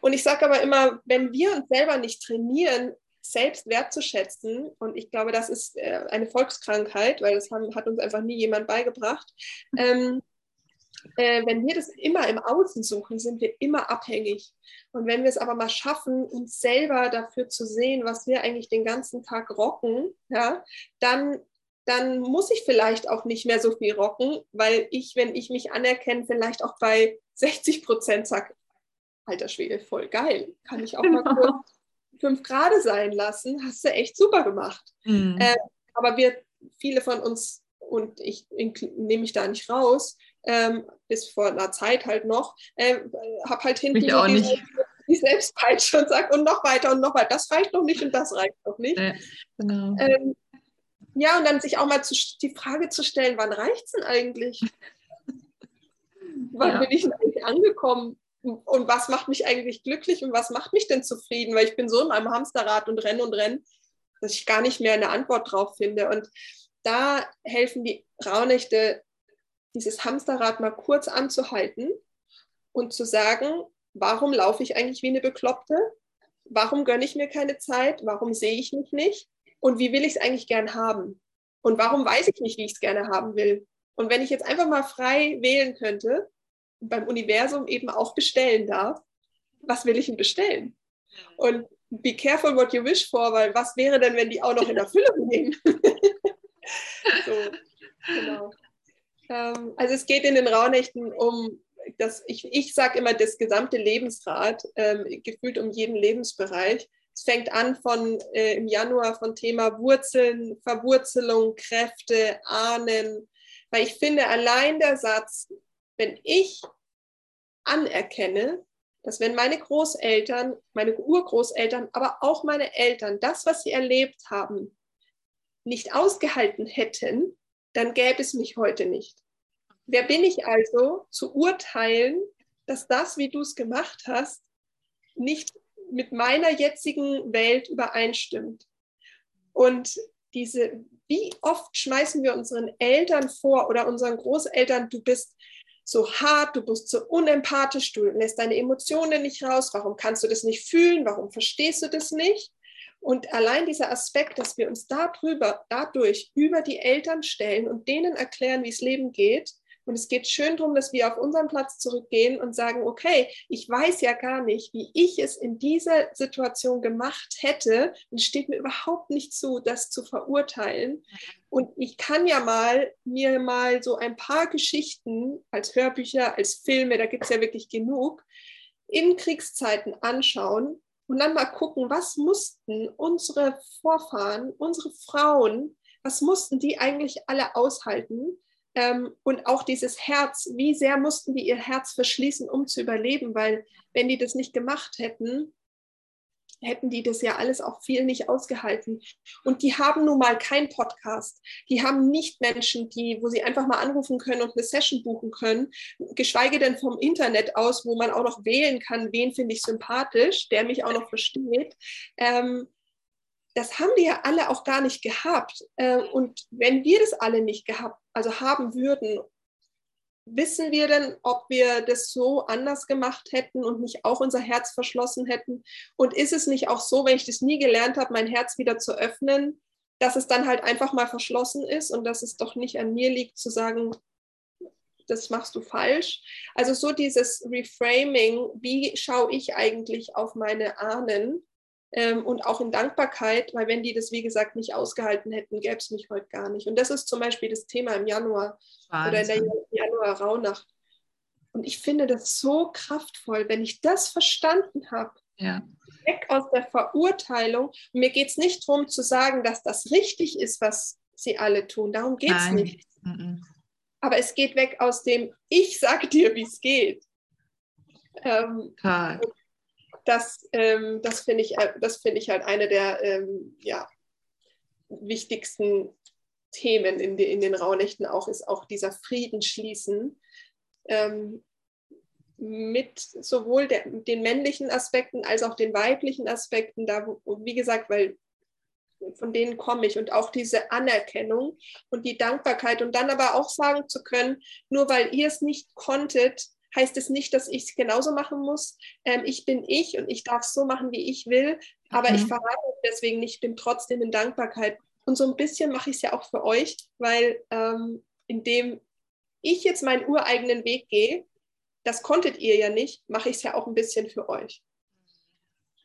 B: Und ich sage aber immer, wenn wir uns selber nicht trainieren, selbst wertzuschätzen, und ich glaube, das ist äh, eine Volkskrankheit, weil das haben, hat uns einfach nie jemand beigebracht, ähm, äh, wenn wir das immer im Außen suchen, sind wir immer abhängig. Und wenn wir es aber mal schaffen, uns selber dafür zu sehen, was wir eigentlich den ganzen Tag rocken, ja, dann, dann muss ich vielleicht auch nicht mehr so viel rocken, weil ich, wenn ich mich anerkenne, vielleicht auch bei 60 Prozent sage, alter Schwede, voll geil, kann ich auch mal kurz fünf Grad sein lassen, hast du echt super gemacht. Mhm. Äh, aber wir, viele von uns, und ich nehme mich da nicht raus, ähm, bis vor einer Zeit halt noch, äh, habe halt hinten so die, die Selbstpeitsche und sage und noch weiter und noch weiter, das reicht noch nicht und das reicht noch nicht. Ja, genau. ähm, ja und dann sich auch mal zu, die Frage zu stellen, wann reicht es denn eigentlich? wann ja. bin ich denn eigentlich angekommen? Und was macht mich eigentlich glücklich und was macht mich denn zufrieden? Weil ich bin so in meinem Hamsterrad und renne und renne, dass ich gar nicht mehr eine Antwort drauf finde. Und da helfen die Rauhnächte dieses Hamsterrad mal kurz anzuhalten und zu sagen, warum laufe ich eigentlich wie eine Bekloppte? Warum gönne ich mir keine Zeit? Warum sehe ich mich nicht? Und wie will ich es eigentlich gern haben? Und warum weiß ich nicht, wie ich es gerne haben will? Und wenn ich jetzt einfach mal frei wählen könnte, beim Universum eben auch bestellen darf, was will ich denn bestellen? Und be careful what you wish for, weil was wäre denn, wenn die auch noch in Erfüllung gehen? so, genau. Ähm, also es geht in den Rauhnächten um das, ich, ich sage immer das gesamte Lebensrad, ähm, gefühlt um jeden Lebensbereich. Es fängt an von äh, im Januar von Thema Wurzeln, Verwurzelung, Kräfte, Ahnen. Weil ich finde, allein der Satz, wenn ich anerkenne, dass wenn meine Großeltern, meine Urgroßeltern, aber auch meine Eltern das, was sie erlebt haben, nicht ausgehalten hätten, dann gäbe es mich heute nicht. Wer bin ich also, zu urteilen, dass das, wie du es gemacht hast, nicht mit meiner jetzigen Welt übereinstimmt? Und diese, wie oft schmeißen wir unseren Eltern vor oder unseren Großeltern, du bist so hart, du bist so unempathisch, du lässt deine Emotionen nicht raus, warum kannst du das nicht fühlen, warum verstehst du das nicht? Und allein dieser Aspekt, dass wir uns darüber, dadurch über die Eltern stellen und denen erklären, wie es Leben geht. Und es geht schön darum, dass wir auf unseren Platz zurückgehen und sagen, okay, ich weiß ja gar nicht, wie ich es in dieser Situation gemacht hätte. Und es steht mir überhaupt nicht zu, das zu verurteilen. Und ich kann ja mal mir mal so ein paar Geschichten als Hörbücher, als Filme, da gibt es ja wirklich genug, in Kriegszeiten anschauen und dann mal gucken, was mussten unsere Vorfahren, unsere Frauen, was mussten die eigentlich alle aushalten? Ähm, und auch dieses Herz, wie sehr mussten die ihr Herz verschließen, um zu überleben? Weil wenn die das nicht gemacht hätten, hätten die das ja alles auch viel nicht ausgehalten. Und die haben nun mal keinen Podcast. Die haben nicht Menschen, die, wo sie einfach mal anrufen können und eine Session buchen können, geschweige denn vom Internet aus, wo man auch noch wählen kann, wen finde ich sympathisch, der mich auch noch versteht. Ähm, das haben die ja alle auch gar nicht gehabt. Äh, und wenn wir das alle nicht gehabt, also haben würden wissen wir denn, ob wir das so anders gemacht hätten und nicht auch unser Herz verschlossen hätten? Und ist es nicht auch so, wenn ich das nie gelernt habe, mein Herz wieder zu öffnen, dass es dann halt einfach mal verschlossen ist und dass es doch nicht an mir liegt zu sagen, das machst du falsch. Also so dieses Reframing, wie schaue ich eigentlich auf meine Ahnen ähm, und auch in Dankbarkeit, weil wenn die das, wie gesagt, nicht ausgehalten hätten, gäbe es mich heute gar nicht. Und das ist zum Beispiel das Thema im Januar Wahnsinn. oder in der Januar-Rauhnacht. Und ich finde das so kraftvoll, wenn ich das verstanden habe.
A: Ja.
B: Weg aus der Verurteilung. Und mir geht es nicht darum zu sagen, dass das richtig ist, was sie alle tun. Darum geht es nicht. Mhm. Aber es geht weg aus dem, ich sage dir, wie es geht. Ähm, das ähm, das finde ich, äh, find ich halt eine der ähm, ja, wichtigsten Themen in, die, in den Rauhnächten auch, ist auch dieser Frieden schließen ähm, mit sowohl der, den männlichen Aspekten als auch den weiblichen Aspekten. Da, wie gesagt, weil von denen komme ich und auch diese Anerkennung und die Dankbarkeit und dann aber auch sagen zu können, nur weil ihr es nicht konntet, heißt es nicht, dass ich es genauso machen muss. Ähm, ich bin ich und ich darf es so machen, wie ich will, aber mhm. ich verrate deswegen nicht, bin trotzdem in Dankbarkeit. Und so ein bisschen mache ich es ja auch für euch, weil ähm, indem ich jetzt meinen ureigenen Weg gehe, das konntet ihr ja nicht, mache ich es ja auch ein bisschen für euch.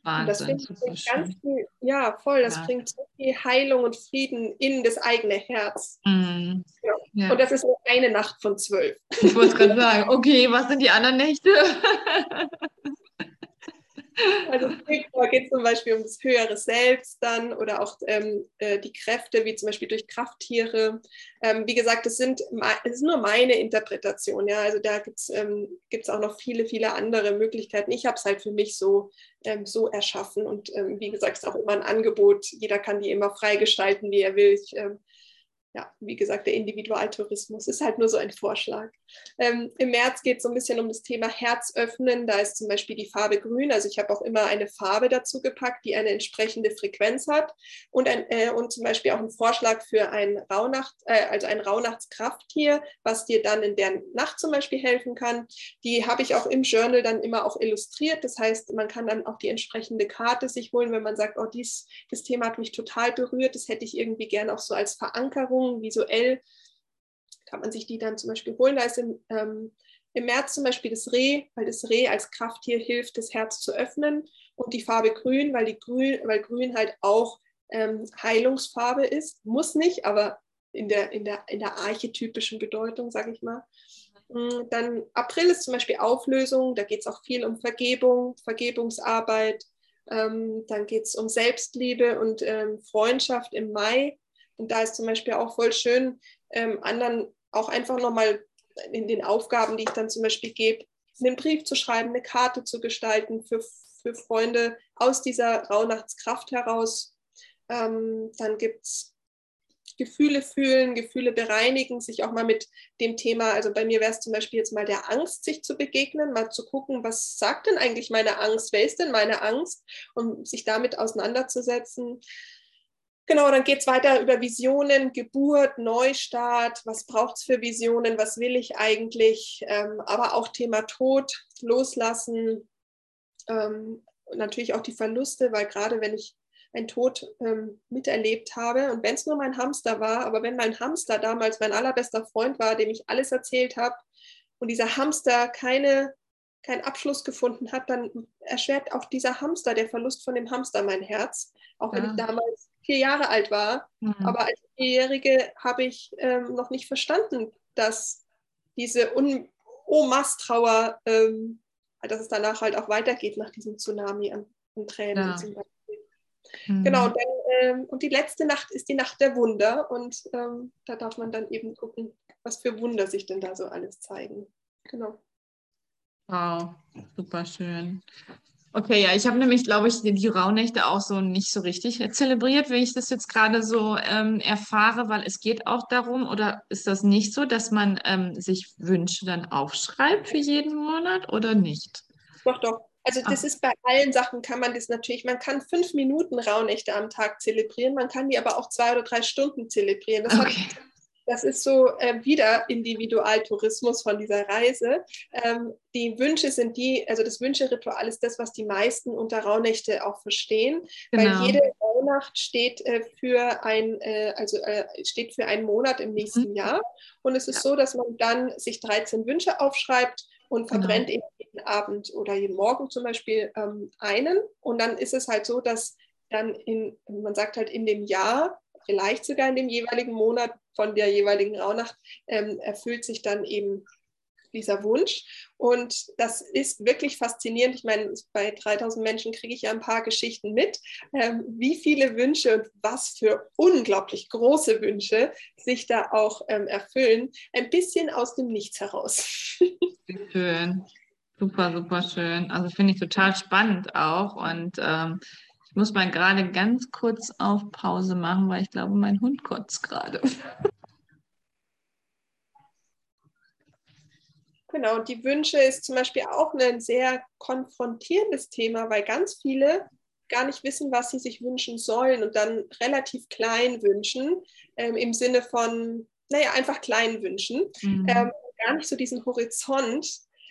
B: Wahnsinn, und das bringt ganz viel, ja, voll, das ja. bringt so viel Heilung und Frieden in das eigene Herz. Mm. Ja. Ja. Und das ist nur eine Nacht von zwölf.
A: Ich wollte gerade sagen, okay, was sind die anderen Nächte?
B: Also Februar geht zum Beispiel um das höhere Selbst dann oder auch ähm, äh, die Kräfte, wie zum Beispiel durch Krafttiere. Ähm, wie gesagt, das sind, das ist nur meine Interpretation. Ja? Also da gibt es ähm, auch noch viele, viele andere Möglichkeiten. Ich habe es halt für mich so, ähm, so erschaffen. Und ähm, wie gesagt, es ist auch immer ein Angebot. Jeder kann die immer freigestalten, wie er will. Ich ähm, ja, wie gesagt, der Individualtourismus ist halt nur so ein Vorschlag. Ähm, Im März geht es so ein bisschen um das Thema Herz öffnen. Da ist zum Beispiel die Farbe grün. Also ich habe auch immer eine Farbe dazu gepackt, die eine entsprechende Frequenz hat. Und, ein, äh, und zum Beispiel auch einen Vorschlag für ein Rauhnacht, äh, also ein Rauhnachtskrafttier, was dir dann in der Nacht zum Beispiel helfen kann. Die habe ich auch im Journal dann immer auch illustriert. Das heißt, man kann dann auch die entsprechende Karte sich holen, wenn man sagt, oh, dies, das Thema hat mich total berührt. Das hätte ich irgendwie gern auch so als Verankerung Erinnerungen visuell kann man sich die dann zum Beispiel holen. Da ist im, ähm, im März zum Beispiel das Reh, weil das Reh als Krafttier hilft, das Herz zu öffnen. Und die Farbe Grün, weil, die Grün, weil Grün halt auch ähm, Heilungsfarbe ist. Muss nicht, aber in der, in der, in der archetypischen Bedeutung, sage ich mal. Mm, dann April ist zum Beispiel Auflösung, da geht es auch viel um Vergebung, Vergebungsarbeit. Ähm, dann geht es um Selbstliebe und ähm, Freundschaft im Mai. Und da ist zum Beispiel auch voll schön, ähm, anderen auch einfach nochmal in den Aufgaben, die ich dann zum Beispiel gebe, einen Brief zu schreiben, eine Karte zu gestalten für, für Freunde aus dieser Rauhnachtskraft heraus. Ähm, dann gibt es Gefühle fühlen, Gefühle bereinigen, sich auch mal mit dem Thema, also bei mir wäre es zum Beispiel jetzt mal der Angst, sich zu begegnen, mal zu gucken, was sagt denn eigentlich meine Angst, wer ist denn meine Angst, um sich damit auseinanderzusetzen. Genau, dann geht es weiter über Visionen, Geburt, Neustart, was braucht es für Visionen, was will ich eigentlich, ähm, aber auch Thema Tod, Loslassen, ähm, natürlich auch die Verluste, weil gerade wenn ich einen Tod ähm, miterlebt habe und wenn es nur mein Hamster war, aber wenn mein Hamster damals mein allerbester Freund war, dem ich alles erzählt habe und dieser Hamster keine keinen Abschluss gefunden hat, dann erschwert auch dieser Hamster, der Verlust von dem Hamster mein Herz. Auch wenn ja. ich damals vier Jahre alt war. Mhm. Aber als Vierjährige habe ich ähm, noch nicht verstanden, dass diese Un Omas-Trauer, ähm, dass es danach halt auch weitergeht nach diesem Tsunami an, an Tränen ja. zum Beispiel. Mhm. Genau, und, dann, ähm, und die letzte Nacht ist die Nacht der Wunder und ähm, da darf man dann eben gucken, was für Wunder sich denn da so alles zeigen. Genau.
A: Wow, super schön. Okay, ja, ich habe nämlich, glaube ich, die, die Rauhnächte auch so nicht so richtig zelebriert, wenn ich das jetzt gerade so ähm, erfahre, weil es geht auch darum, oder ist das nicht so, dass man ähm, sich Wünsche dann aufschreibt für jeden Monat oder nicht?
B: Doch, doch. Also das Ach. ist bei allen Sachen kann man das natürlich, man kann fünf Minuten Rauhnächte am Tag zelebrieren, man kann die aber auch zwei oder drei Stunden zelebrieren. Das okay. hat das ist so äh, wieder Individualtourismus von dieser Reise. Ähm, die Wünsche sind die, also das Wünscheritual ist das, was die meisten unter Rauhnächte auch verstehen, genau. weil jede Rauhnacht steht äh, für ein, äh, also äh, steht für einen Monat im nächsten mhm. Jahr. Und es ist ja. so, dass man dann sich 13 Wünsche aufschreibt und genau. verbrennt genau. eben jeden Abend oder jeden Morgen zum Beispiel ähm, einen. Und dann ist es halt so, dass dann in, man sagt halt in dem Jahr, vielleicht sogar in dem jeweiligen Monat von der jeweiligen Rauhnacht, ähm, erfüllt sich dann eben dieser Wunsch. Und das ist wirklich faszinierend. Ich meine, bei 3000 Menschen kriege ich ja ein paar Geschichten mit, ähm, wie viele Wünsche und was für unglaublich große Wünsche sich da auch ähm, erfüllen. Ein bisschen aus dem Nichts heraus.
A: Schön. Super, super schön. Also finde ich total spannend auch. Und ähm, muss mal gerade ganz kurz auf Pause machen, weil ich glaube, mein Hund kotzt gerade.
B: Genau, und die Wünsche ist zum Beispiel auch ein sehr konfrontierendes Thema, weil ganz viele gar nicht wissen, was sie sich wünschen sollen und dann relativ klein wünschen, ähm, im Sinne von, naja, einfach klein wünschen, mhm. ähm, gar nicht so diesen Horizont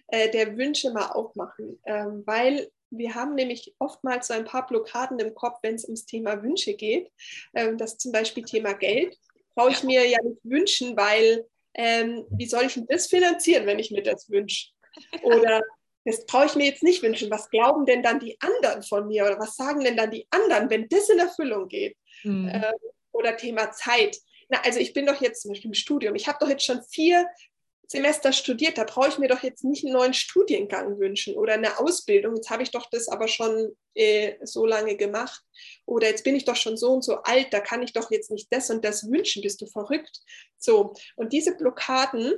B: äh, der Wünsche mal aufmachen, ähm, weil wir haben nämlich oftmals so ein paar Blockaden im Kopf, wenn es ums Thema Wünsche geht. Ähm, das zum Beispiel Thema Geld. Brauche ich mir ja nicht wünschen, weil ähm, wie soll ich denn das finanzieren, wenn ich mir das wünsche? Oder das brauche ich mir jetzt nicht wünschen. Was glauben denn dann die anderen von mir? Oder was sagen denn dann die anderen, wenn das in Erfüllung geht? Mhm. Ähm, oder Thema Zeit. Na, also ich bin doch jetzt zum Beispiel im Studium. Ich habe doch jetzt schon vier Semester studiert, da brauche ich mir doch jetzt nicht einen neuen Studiengang wünschen oder eine Ausbildung. Jetzt habe ich doch das aber schon äh, so lange gemacht. Oder jetzt bin ich doch schon so und so alt, da kann ich doch jetzt nicht das und das wünschen. Bist du verrückt? So, und diese Blockaden,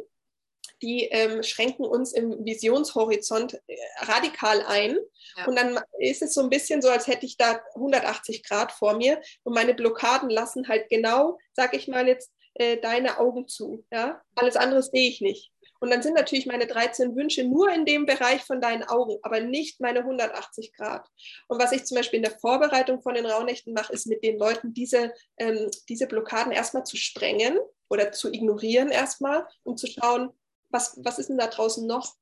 B: die ähm, schränken uns im Visionshorizont äh, radikal ein. Ja. Und dann ist es so ein bisschen so, als hätte ich da 180 Grad vor mir. Und meine Blockaden lassen halt genau, sag ich mal jetzt, äh, deine Augen zu. Ja? Alles andere sehe ich nicht. Und dann sind natürlich meine 13 Wünsche nur in dem Bereich von deinen Augen, aber nicht meine 180 Grad. Und was ich zum Beispiel in der Vorbereitung von den Rauhnächten mache, ist mit den Leuten diese, ähm, diese Blockaden erstmal zu sprengen oder zu ignorieren erstmal, um zu schauen, was, was ist denn da draußen noch?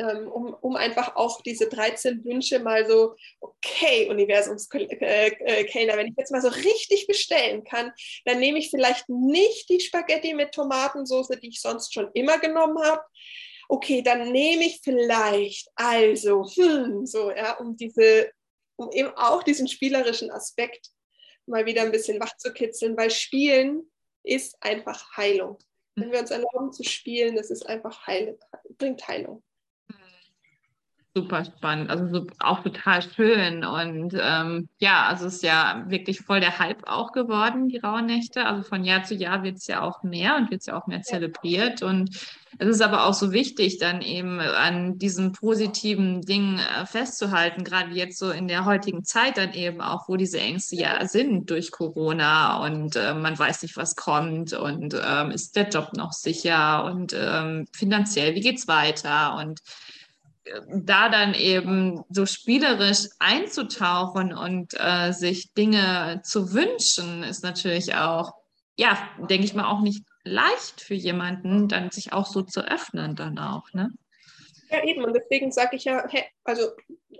B: Ähm, um, um einfach auch diese 13 Wünsche mal so, okay, Universumskellner, äh, wenn ich jetzt mal so richtig bestellen kann, dann nehme ich vielleicht nicht die Spaghetti mit Tomatensauce, die ich sonst schon immer genommen habe. Okay, dann nehme ich vielleicht, also, hm, so, ja, um diese, um eben auch diesen spielerischen Aspekt mal wieder ein bisschen wach zu kitzeln, weil Spielen ist einfach Heilung. Wenn wir uns erlauben zu spielen, das ist einfach Heil, bringt Heilung
A: super spannend, also so, auch total schön. Und ähm, ja, also es ist ja wirklich voll der Hype auch geworden, die Rauhnächte. Also von Jahr zu Jahr wird es ja auch mehr und wird es ja auch mehr zelebriert. Und es ist aber auch so wichtig, dann eben an diesen positiven Dingen äh, festzuhalten, gerade jetzt so in der heutigen Zeit dann eben auch, wo diese Ängste ja sind durch Corona und äh, man weiß nicht, was kommt und ähm, ist der Job noch sicher und ähm, finanziell, wie geht's weiter? Und da dann eben so spielerisch einzutauchen und äh, sich Dinge zu wünschen, ist natürlich auch, ja, denke ich mal, auch nicht leicht für jemanden, dann sich auch so zu öffnen dann auch, ne?
B: Ja, eben. Und deswegen sage ich ja, hey, also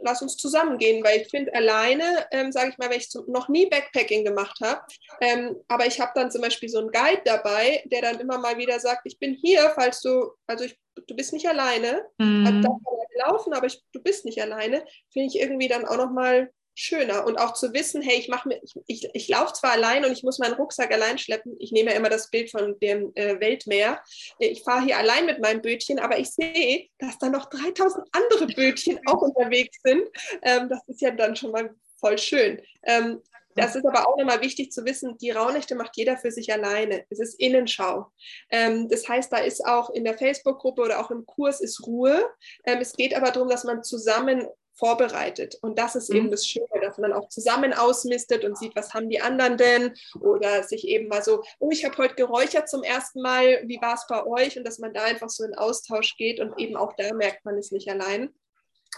B: lass uns zusammengehen, weil ich finde, alleine, ähm, sage ich mal, wenn ich so, noch nie Backpacking gemacht habe, ähm, aber ich habe dann zum Beispiel so einen Guide dabei, der dann immer mal wieder sagt, ich bin hier, falls du, also ich, du bist nicht alleine, mhm. also darf laufen, aber ich, du bist nicht alleine, finde ich irgendwie dann auch nochmal schöner. Und auch zu wissen, hey, ich mache mir, ich, ich, ich laufe zwar allein und ich muss meinen Rucksack allein schleppen. Ich nehme ja immer das Bild von dem äh, Weltmeer. Ich fahre hier allein mit meinem Bötchen, aber ich sehe, dass da noch 3000 andere Bötchen auch unterwegs sind. Ähm, das ist ja dann schon mal voll schön. Ähm, das ist aber auch nochmal wichtig zu wissen, die Rauhnächte macht jeder für sich alleine. Es ist Innenschau. Ähm, das heißt, da ist auch in der Facebook-Gruppe oder auch im Kurs ist Ruhe. Ähm, es geht aber darum, dass man zusammen vorbereitet. Und das ist mhm. eben das Schöne, dass man auch zusammen ausmistet und sieht, was haben die anderen denn? Oder sich eben mal so, oh, ich habe heute geräuchert zum ersten Mal, wie war es bei euch? Und dass man da einfach so in Austausch geht und eben auch da merkt man es nicht allein.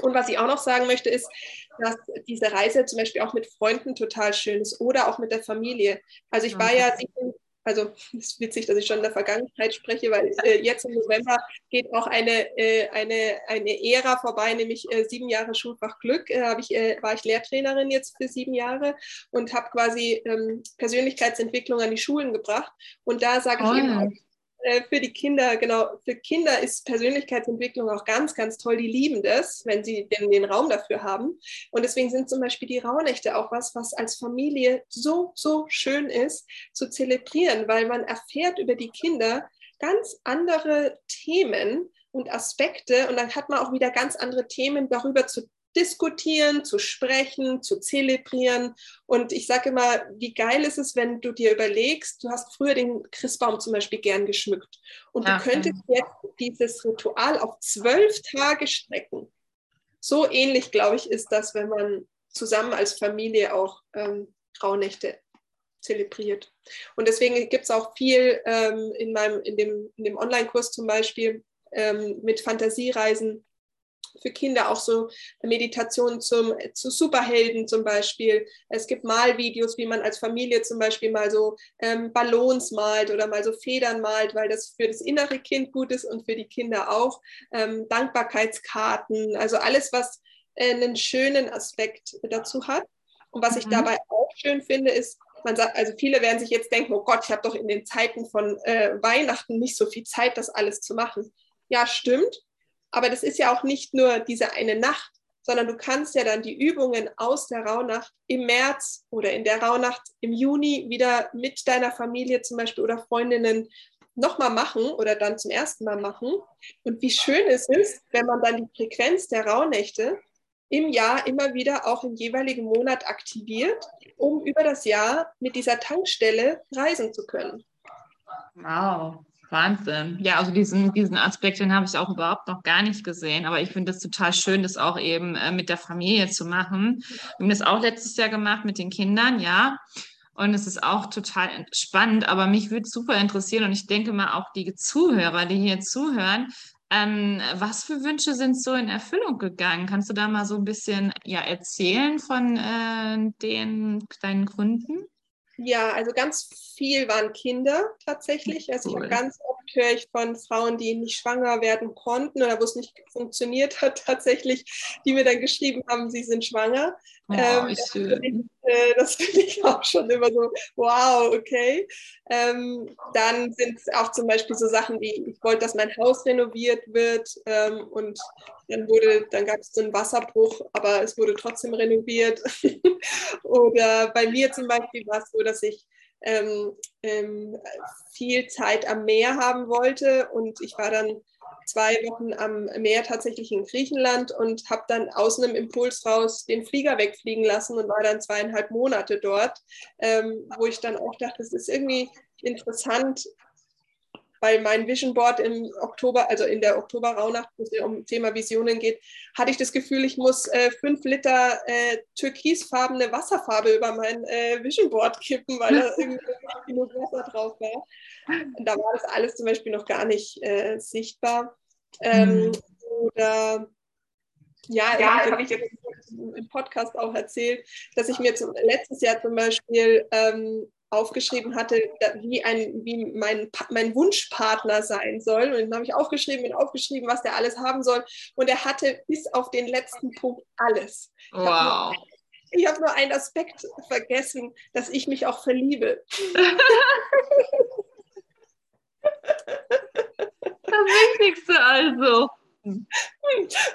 B: Und was ich auch noch sagen möchte, ist, dass diese Reise zum Beispiel auch mit Freunden total schön ist oder auch mit der Familie. Also ich war ja sieben, also es ist witzig, dass ich schon in der Vergangenheit spreche, weil äh, jetzt im November geht auch eine, äh, eine, eine Ära vorbei, nämlich äh, sieben Jahre Schulfach Glück. Äh, ich, äh, war ich Lehrtrainerin jetzt für sieben Jahre und habe quasi ähm, Persönlichkeitsentwicklung an die Schulen gebracht. Und da sage ich eben auch, für die Kinder, genau, für Kinder ist Persönlichkeitsentwicklung auch ganz, ganz toll. Die lieben das, wenn sie den, den Raum dafür haben. Und deswegen sind zum Beispiel die Rauhnächte auch was, was als Familie so, so schön ist zu zelebrieren, weil man erfährt über die Kinder ganz andere Themen und Aspekte und dann hat man auch wieder ganz andere Themen darüber zu diskutieren, zu sprechen, zu zelebrieren. Und ich sage immer, wie geil ist es, wenn du dir überlegst, du hast früher den Christbaum zum Beispiel gern geschmückt und ja, du könntest ja. jetzt dieses Ritual auf zwölf Tage strecken. So ähnlich, glaube ich, ist das, wenn man zusammen als Familie auch ähm, Rauhnächte zelebriert. Und deswegen gibt es auch viel ähm, in, meinem, in dem, in dem Online-Kurs zum Beispiel ähm, mit Fantasiereisen, für Kinder auch so Meditationen zum, zu Superhelden zum Beispiel. Es gibt Malvideos, wie man als Familie zum Beispiel mal so ähm, Ballons malt oder mal so Federn malt, weil das für das innere Kind gut ist und für die Kinder auch. Ähm, Dankbarkeitskarten, also alles, was äh, einen schönen Aspekt dazu hat. Und was ich mhm. dabei auch schön finde, ist, man sagt, also viele werden sich jetzt denken, oh Gott, ich habe doch in den Zeiten von äh, Weihnachten nicht so viel Zeit, das alles zu machen. Ja, stimmt. Aber das ist ja auch nicht nur diese eine Nacht, sondern du kannst ja dann die Übungen aus der Rauhnacht im März oder in der Rauhnacht im Juni wieder mit deiner Familie zum Beispiel oder Freundinnen nochmal machen oder dann zum ersten Mal machen. Und wie schön es ist, wenn man dann die Frequenz der Rauhnächte im Jahr immer wieder auch im jeweiligen Monat aktiviert, um über das Jahr mit dieser Tankstelle reisen zu können.
A: Wow, Wahnsinn. Ja, also diesen, diesen Aspekt, den habe ich auch überhaupt noch gar nicht gesehen. Aber ich finde es total schön, das auch eben äh, mit der Familie zu machen. Wir haben das auch letztes Jahr gemacht mit den Kindern, ja. Und es ist auch total spannend, aber mich würde super interessieren und ich denke mal auch die Zuhörer, die hier zuhören, ähm, was für Wünsche sind so in Erfüllung gegangen? Kannst du da mal so ein bisschen ja, erzählen von äh, den deinen Gründen?
B: Ja, also ganz viel waren Kinder tatsächlich. Also ich ganz oft höre ich von Frauen, die nicht schwanger werden konnten oder wo es nicht funktioniert hat, tatsächlich, die mir dann geschrieben haben, sie sind schwanger. Oh, ähm, schön. Äh, das finde ich auch schon immer so, wow, okay. Ähm, dann sind es auch zum Beispiel so Sachen wie, ich wollte, dass mein Haus renoviert wird ähm, und dann wurde, dann gab es so einen Wasserbruch, aber es wurde trotzdem renoviert. Oder bei mir zum Beispiel war es so, dass ich ähm, ähm, viel Zeit am Meer haben wollte. Und ich war dann zwei Wochen am Meer tatsächlich in Griechenland und habe dann aus einem Impuls raus den Flieger wegfliegen lassen und war dann zweieinhalb Monate dort, ähm, wo ich dann auch dachte, es ist irgendwie interessant, weil mein Vision Board im Oktober, also in der Oktober-Rauhnacht, wo es um Thema Visionen geht, hatte ich das Gefühl, ich muss äh, fünf Liter äh, türkisfarbene Wasserfarbe über mein äh, Vision Board kippen, weil da irgendwie genug Wasser drauf war. Und da war das alles zum Beispiel noch gar nicht äh, sichtbar. Ähm, mhm. Oder ja, ja habe ich jetzt im Podcast auch erzählt, dass ich mir zum, letztes Jahr zum Beispiel ähm, aufgeschrieben hatte, wie, ein, wie mein, mein Wunschpartner sein soll. Und dann habe ich aufgeschrieben und aufgeschrieben, was der alles haben soll. Und er hatte bis auf den letzten Punkt alles.
A: Wow.
B: Ich habe nur, hab nur einen Aspekt vergessen, dass ich mich auch verliebe.
A: Das Wichtigste also.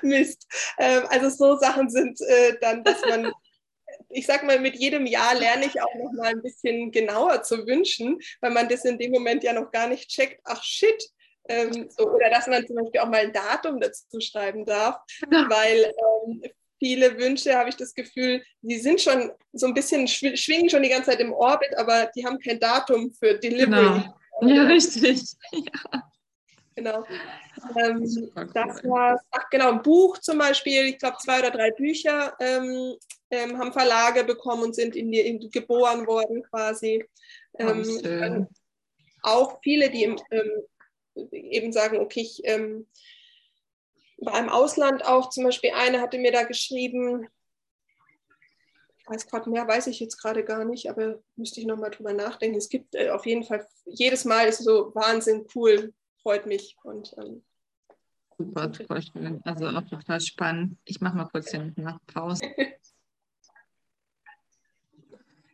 B: Mist. Ähm, also so Sachen sind äh, dann, dass man ich sag mal, mit jedem Jahr lerne ich auch noch mal ein bisschen genauer zu wünschen, weil man das in dem Moment ja noch gar nicht checkt. Ach shit, ähm, so, oder dass man zum Beispiel auch mal ein Datum dazu schreiben darf, weil ähm, viele Wünsche, habe ich das Gefühl, die sind schon so ein bisschen, schwingen schon die ganze Zeit im Orbit, aber die haben kein Datum für Delivery.
A: Genau. Ja, richtig. Ja.
B: Genau. Ähm, das war, ach genau, ein Buch zum Beispiel, ich glaube zwei oder drei Bücher ähm, ähm, haben Verlage bekommen und sind in die, in geboren worden quasi. Ähm, auch viele, die im, ähm, eben sagen, okay, ich ähm, war im Ausland auch, zum Beispiel eine hatte mir da geschrieben, ich weiß gerade mehr, weiß ich jetzt gerade gar nicht, aber müsste ich nochmal drüber nachdenken. Es gibt äh, auf jeden Fall, jedes Mal ist so Wahnsinn cool, freut mich. Und, ähm,
A: super, super schön. Also auch total spannend. Ich mache mal kurz hier nach Pause.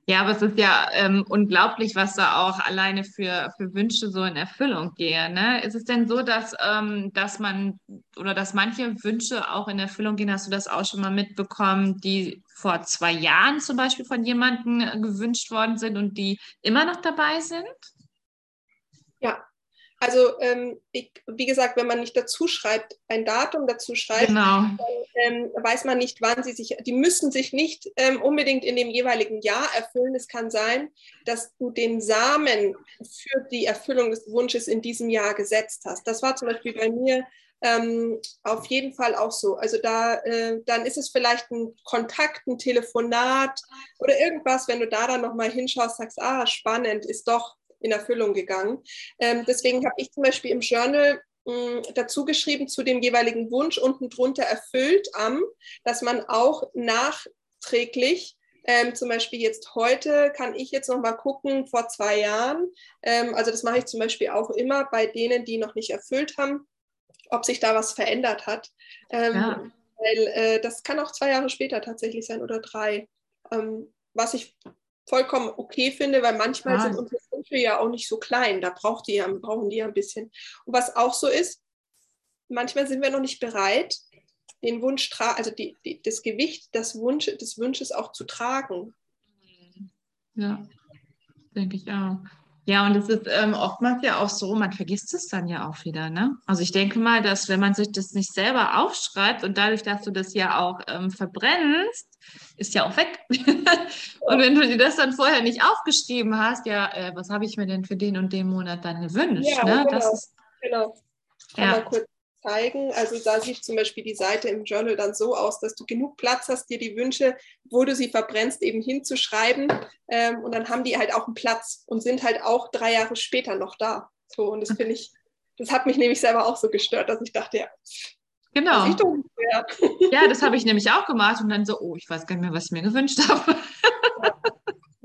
A: Ja, aber es ist ja ähm, unglaublich, was da auch alleine für, für Wünsche so in Erfüllung gehen. Ne? Ist es denn so, dass, ähm, dass man oder dass manche Wünsche auch in Erfüllung gehen? Hast du das auch schon mal mitbekommen, die vor zwei Jahren zum Beispiel von jemandem gewünscht worden sind und die immer noch dabei sind?
B: Ja, also ähm, ich, wie gesagt, wenn man nicht dazu schreibt, ein Datum dazu schreibt, genau. dann ähm, weiß man nicht, wann sie sich, die müssen sich nicht ähm, unbedingt in dem jeweiligen Jahr erfüllen. Es kann sein, dass du den Samen für die Erfüllung des Wunsches in diesem Jahr gesetzt hast. Das war zum Beispiel bei mir ähm, auf jeden Fall auch so. Also da, äh, dann ist es vielleicht ein Kontakt, ein Telefonat oder irgendwas, wenn du da dann nochmal hinschaust, sagst, ah, spannend, ist doch in Erfüllung gegangen. Ähm, deswegen habe ich zum Beispiel im Journal hm, dazu geschrieben zu dem jeweiligen Wunsch unten drunter erfüllt am, dass man auch nachträglich ähm, zum Beispiel jetzt heute kann ich jetzt noch mal gucken, vor zwei Jahren, ähm, also das mache ich zum Beispiel auch immer bei denen, die noch nicht erfüllt haben, ob sich da was verändert hat. Ähm, ja. Weil äh, das kann auch zwei Jahre später tatsächlich sein oder drei. Ähm, was ich vollkommen okay finde, weil manchmal ah. sind unsere Wünsche ja auch nicht so klein. Da braucht die ja, brauchen die ja ein bisschen. Und was auch so ist, manchmal sind wir noch nicht bereit, den Wunsch, also die, die, das Gewicht des, Wunsch, des Wunsches auch zu tragen.
A: Ja, denke ich auch. Ja, und es ist ähm, oftmals ja auch so, man vergisst es dann ja auch wieder. Ne? Also ich denke mal, dass wenn man sich das nicht selber aufschreibt und dadurch, dass du das ja auch ähm, verbrennst, ist ja auch weg. und wenn du dir das dann vorher nicht aufgeschrieben hast, ja, äh, was habe ich mir denn für den und den Monat dann gewünscht? Ja, ne?
B: genau. Das ist, genau. Ja. kurz zeigen. Also da sieht zum Beispiel die Seite im Journal dann so aus, dass du genug Platz hast, dir die Wünsche, wo du sie verbrennst, eben hinzuschreiben. Ähm, und dann haben die halt auch einen Platz und sind halt auch drei Jahre später noch da. So, und das finde ich, das hat mich nämlich selber auch so gestört, dass ich dachte, ja.
A: Genau. Ja, das habe ich nämlich auch gemacht und dann so, oh, ich weiß gar nicht mehr, was ich mir gewünscht habe.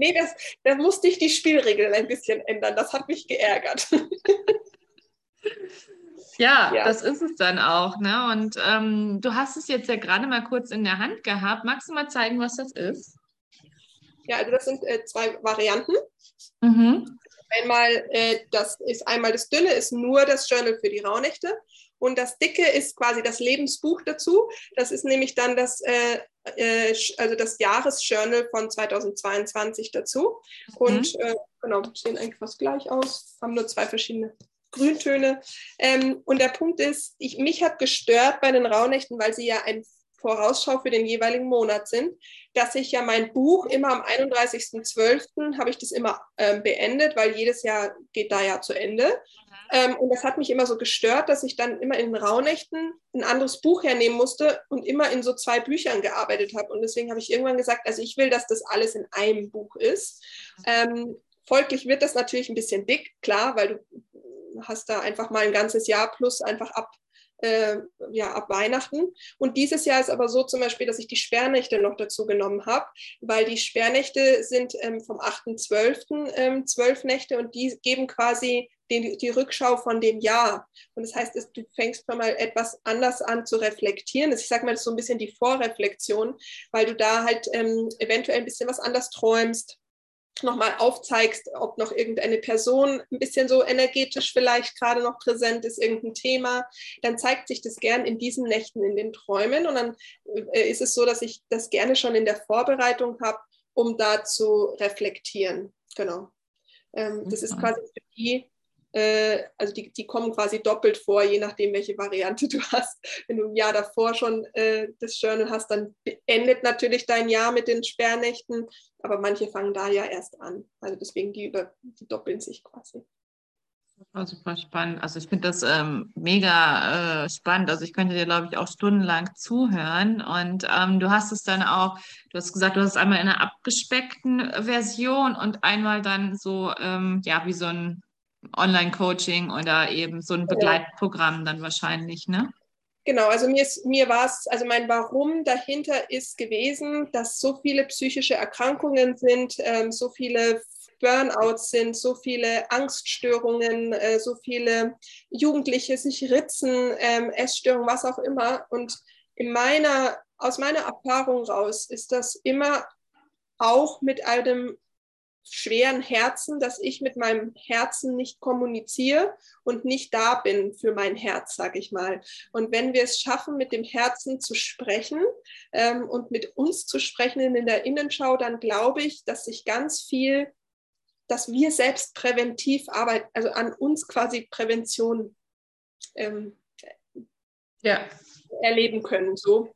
B: Nee, das, da musste ich die Spielregeln ein bisschen ändern. Das hat mich geärgert.
A: Ja, ja, das ist es dann auch. Ne? Und ähm, du hast es jetzt ja gerade mal kurz in der Hand gehabt. Magst du mal zeigen, was das ist?
B: Ja, also das sind äh, zwei Varianten. Mhm. Einmal, äh, das ist einmal das dünne, ist nur das Journal für die Rauhnächte. Und das dicke ist quasi das Lebensbuch dazu. Das ist nämlich dann das, äh, äh, also das Jahresjournal von 2022 dazu. Mhm. Und äh, genau, sehen eigentlich fast gleich aus, haben nur zwei verschiedene Grüntöne. Ähm, und der Punkt ist, ich, mich hat gestört bei den Rauhnächten, weil sie ja ein Vorausschau für den jeweiligen Monat sind, dass ich ja mein Buch immer am 31.12. habe ich das immer ähm, beendet, weil jedes Jahr geht da ja zu Ende. Ähm, und das hat mich immer so gestört, dass ich dann immer in den Rauhnächten ein anderes Buch hernehmen musste und immer in so zwei Büchern gearbeitet habe. Und deswegen habe ich irgendwann gesagt, also ich will, dass das alles in einem Buch ist. Ähm, folglich wird das natürlich ein bisschen dick, klar, weil du hast da einfach mal ein ganzes Jahr plus einfach ab, äh, ja, ab Weihnachten. Und dieses Jahr ist aber so zum Beispiel, dass ich die Sperrnächte noch dazu genommen habe, weil die Sperrnächte sind ähm, vom 8.12. Ähm, zwölf Nächte und die geben quasi den, die Rückschau von dem Jahr. Und das heißt, du fängst schon mal etwas anders an zu reflektieren. Ich sage mal, das ist so ein bisschen die Vorreflexion, weil du da halt ähm, eventuell ein bisschen was anders träumst nochmal aufzeigst, ob noch irgendeine Person ein bisschen so energetisch vielleicht gerade noch präsent ist, irgendein Thema, dann zeigt sich das gern in diesen Nächten in den Träumen. Und dann äh, ist es so, dass ich das gerne schon in der Vorbereitung habe, um da zu reflektieren. Genau. Ähm, das ist quasi für die, also die, die kommen quasi doppelt vor, je nachdem, welche Variante du hast. Wenn du ein Jahr davor schon äh, das Journal hast, dann endet natürlich dein Jahr mit den Sperrnächten, aber manche fangen da ja erst an. Also deswegen, die, über, die doppeln sich quasi.
A: Super, super spannend. Also ich finde das ähm, mega äh, spannend. Also ich könnte dir, glaube ich, auch stundenlang zuhören. Und ähm, du hast es dann auch, du hast gesagt, du hast es einmal in einer abgespeckten Version und einmal dann so, ähm, ja, wie so ein Online-Coaching oder eben so ein Begleitprogramm dann wahrscheinlich, ne?
B: Genau, also mir, mir war es, also mein Warum dahinter ist gewesen, dass so viele psychische Erkrankungen sind, ähm, so viele Burnouts sind, so viele Angststörungen, äh, so viele Jugendliche sich ritzen, ähm, Essstörungen, was auch immer. Und in meiner, aus meiner Erfahrung raus ist das immer auch mit einem schweren Herzen, dass ich mit meinem Herzen nicht kommuniziere und nicht da bin für mein Herz, sage ich mal. Und wenn wir es schaffen, mit dem Herzen zu sprechen ähm, und mit uns zu sprechen in der Innenschau, dann glaube ich, dass sich ganz viel, dass wir selbst präventiv arbeiten, also an uns quasi Prävention ähm, ja. erleben können. So.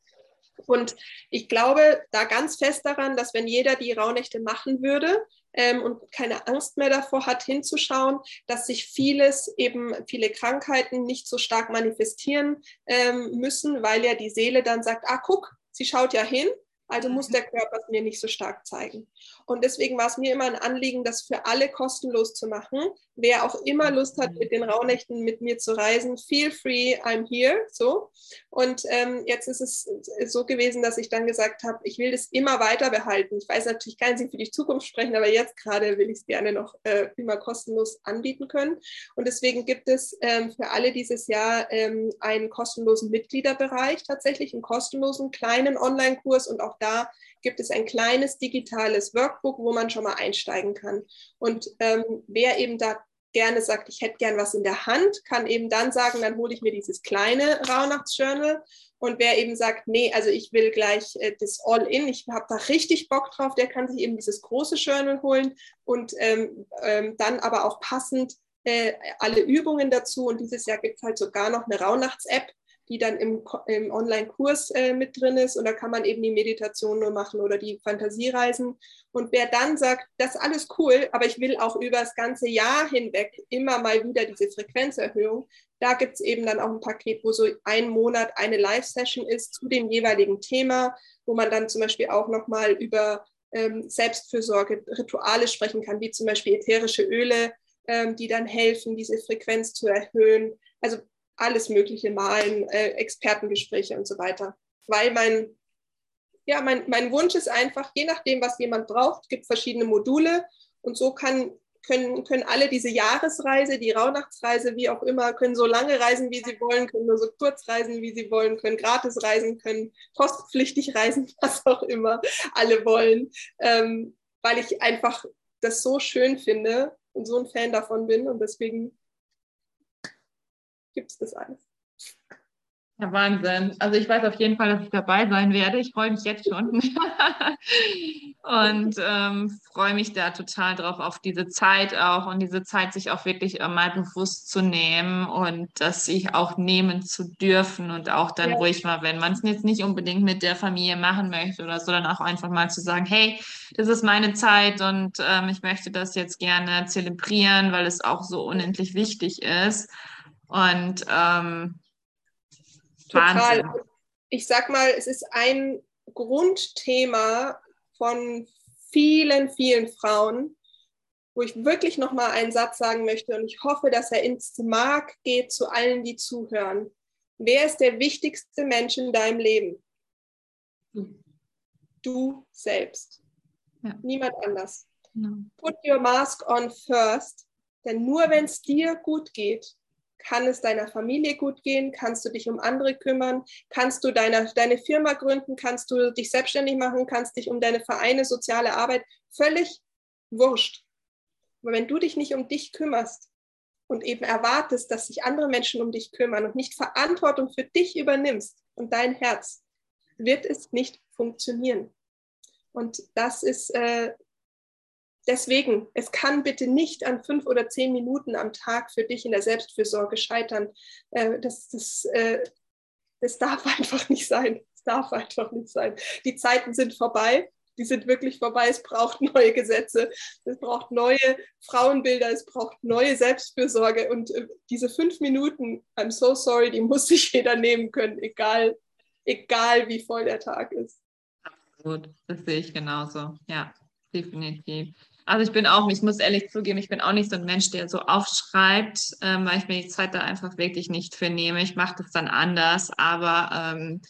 B: Und ich glaube da ganz fest daran, dass wenn jeder die Rauhnächte machen würde, ähm, und keine Angst mehr davor hat, hinzuschauen, dass sich vieles, eben viele Krankheiten nicht so stark manifestieren ähm, müssen, weil ja die Seele dann sagt, ah, guck, sie schaut ja hin, also muss der Körper es mir nicht so stark zeigen. Und deswegen war es mir immer ein Anliegen, das für alle kostenlos zu machen. Wer auch immer Lust hat, mit den Rauhnächten mit mir zu reisen, feel free, I'm here. So. Und ähm, jetzt ist es so gewesen, dass ich dann gesagt habe, ich will das immer weiter behalten. Ich weiß natürlich, kann sie für die Zukunft sprechen, aber jetzt gerade will ich es gerne noch äh, immer kostenlos anbieten können. Und deswegen gibt es ähm, für alle dieses Jahr ähm, einen kostenlosen Mitgliederbereich, tatsächlich einen kostenlosen kleinen Online-Kurs und auch da gibt es ein kleines digitales Workbook, wo man schon mal einsteigen kann. Und ähm, wer eben da gerne sagt, ich hätte gern was in der Hand, kann eben dann sagen, dann hole ich mir dieses kleine Rauhnachtsjournal. Und wer eben sagt, nee, also ich will gleich äh, das All-In, ich habe da richtig Bock drauf, der kann sich eben dieses große Journal holen und ähm, ähm, dann aber auch passend äh, alle Übungen dazu. Und dieses Jahr gibt es halt sogar noch eine Rauhnachts-App, die dann im, im Online-Kurs äh, mit drin ist. Und da kann man eben die Meditation nur machen oder die Fantasiereisen. Und wer dann sagt, das ist alles cool, aber ich will auch über das ganze Jahr hinweg immer mal wieder diese Frequenzerhöhung, da gibt es eben dann auch ein Paket, wo so ein Monat eine Live-Session ist zu dem jeweiligen Thema, wo man dann zum Beispiel auch nochmal über ähm, Selbstfürsorge, Rituale sprechen kann, wie zum Beispiel ätherische Öle, ähm, die dann helfen, diese Frequenz zu erhöhen. Also alles Mögliche malen, äh, Expertengespräche und so weiter. Weil mein, ja, mein, mein Wunsch ist einfach, je nachdem, was jemand braucht, gibt verschiedene Module. Und so kann, können, können alle diese Jahresreise, die Rauhnachtsreise, wie auch immer, können so lange reisen, wie sie wollen, können nur so kurz reisen, wie sie wollen, können gratis reisen, können postpflichtig reisen, was auch immer alle wollen, ähm, weil ich einfach das so schön finde und so ein Fan davon bin. Und deswegen gibt es das alles.
A: Ja, Wahnsinn. Also ich weiß auf jeden Fall, dass ich dabei sein werde. Ich freue mich jetzt schon und ähm, freue mich da total drauf, auf diese Zeit auch und diese Zeit sich auch wirklich mal bewusst zu nehmen und das sich auch nehmen zu dürfen und auch dann ja. ruhig mal, wenn man es jetzt nicht unbedingt mit der Familie machen möchte oder so, dann auch einfach mal zu sagen, hey, das ist meine Zeit und ähm, ich möchte das jetzt gerne zelebrieren, weil es auch so unendlich wichtig ist. Und ähm, Total. Wahnsinn.
B: Ich sag mal, es ist ein Grundthema von vielen, vielen Frauen, wo ich wirklich noch mal einen Satz sagen möchte und ich hoffe, dass er ins Mark geht zu allen, die zuhören. Wer ist der wichtigste Mensch in deinem Leben? Du selbst. Ja. Niemand anders. Ja. Put your mask on first, denn nur wenn es dir gut geht, kann es deiner Familie gut gehen? Kannst du dich um andere kümmern? Kannst du deine, deine Firma gründen? Kannst du dich selbstständig machen? Kannst dich um deine Vereine, soziale Arbeit? Völlig wurscht. Aber wenn du dich nicht um dich kümmerst und eben erwartest, dass sich andere Menschen um dich kümmern und nicht Verantwortung für dich übernimmst und dein Herz, wird es nicht funktionieren. Und das ist äh, Deswegen, es kann bitte nicht an fünf oder zehn Minuten am Tag für dich in der Selbstfürsorge scheitern. Äh, das, das, äh, das darf einfach nicht sein. Es darf einfach nicht sein. Die Zeiten sind vorbei. Die sind wirklich vorbei. Es braucht neue Gesetze. Es braucht neue Frauenbilder. Es braucht neue Selbstfürsorge. Und äh, diese fünf Minuten, I'm so sorry, die muss sich jeder nehmen können, egal, egal wie voll der Tag ist.
A: Absolut. Das sehe ich genauso. Ja, definitiv. Also ich bin auch, ich muss ehrlich zugeben, ich bin auch nicht so ein Mensch, der so aufschreibt, ähm, weil ich mir die Zeit da einfach wirklich nicht für nehme. Ich mache das dann anders, aber ähm,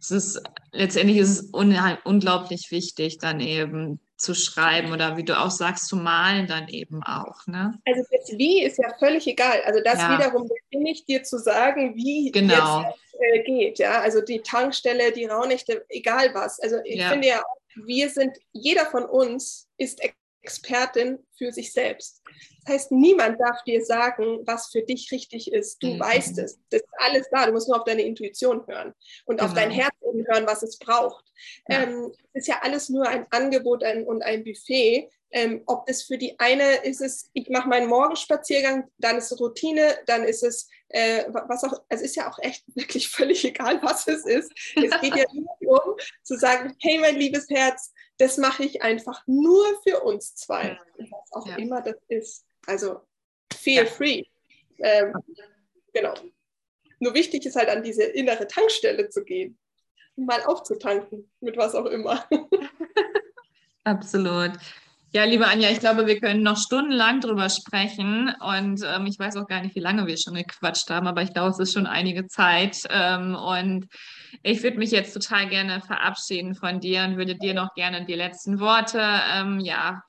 A: es ist letztendlich ist es un unglaublich wichtig, dann eben zu schreiben oder wie du auch sagst, zu malen dann eben auch. Ne?
B: Also das Wie ist ja völlig egal. Also das ja. wiederum bin ich dir zu sagen, wie
A: genau.
B: jetzt äh, geht. Ja, also die Tankstelle, die Raunächte, egal was. Also ich ja. finde ja, wir sind, jeder von uns ist Expertin für sich selbst. Das heißt, niemand darf dir sagen, was für dich richtig ist. Du mhm. weißt es. Das ist alles da. Du musst nur auf deine Intuition hören und genau. auf dein genau. Herz hören, was es braucht. Ja. Ähm, es ist ja alles nur ein Angebot ein, und ein Buffet. Ähm, ob das für die eine ist es, ich mache meinen Morgenspaziergang, dann ist es Routine, dann ist es äh, was auch, es ist ja auch echt wirklich völlig egal, was es ist. Es geht ja nur darum zu sagen, hey mein liebes Herz, das mache ich einfach nur für uns zwei, was auch ja. immer das ist. Also feel ja. free. Ähm, genau. Nur wichtig ist halt an diese innere Tankstelle zu gehen, mal aufzutanken mit was auch immer.
A: Absolut. Ja, liebe Anja, ich glaube, wir können noch stundenlang drüber sprechen und ähm, ich weiß auch gar nicht, wie lange wir schon gequatscht haben, aber ich glaube, es ist schon einige Zeit ähm, und ich würde mich jetzt total gerne verabschieden von dir und würde dir noch gerne die letzten Worte ähm, ja,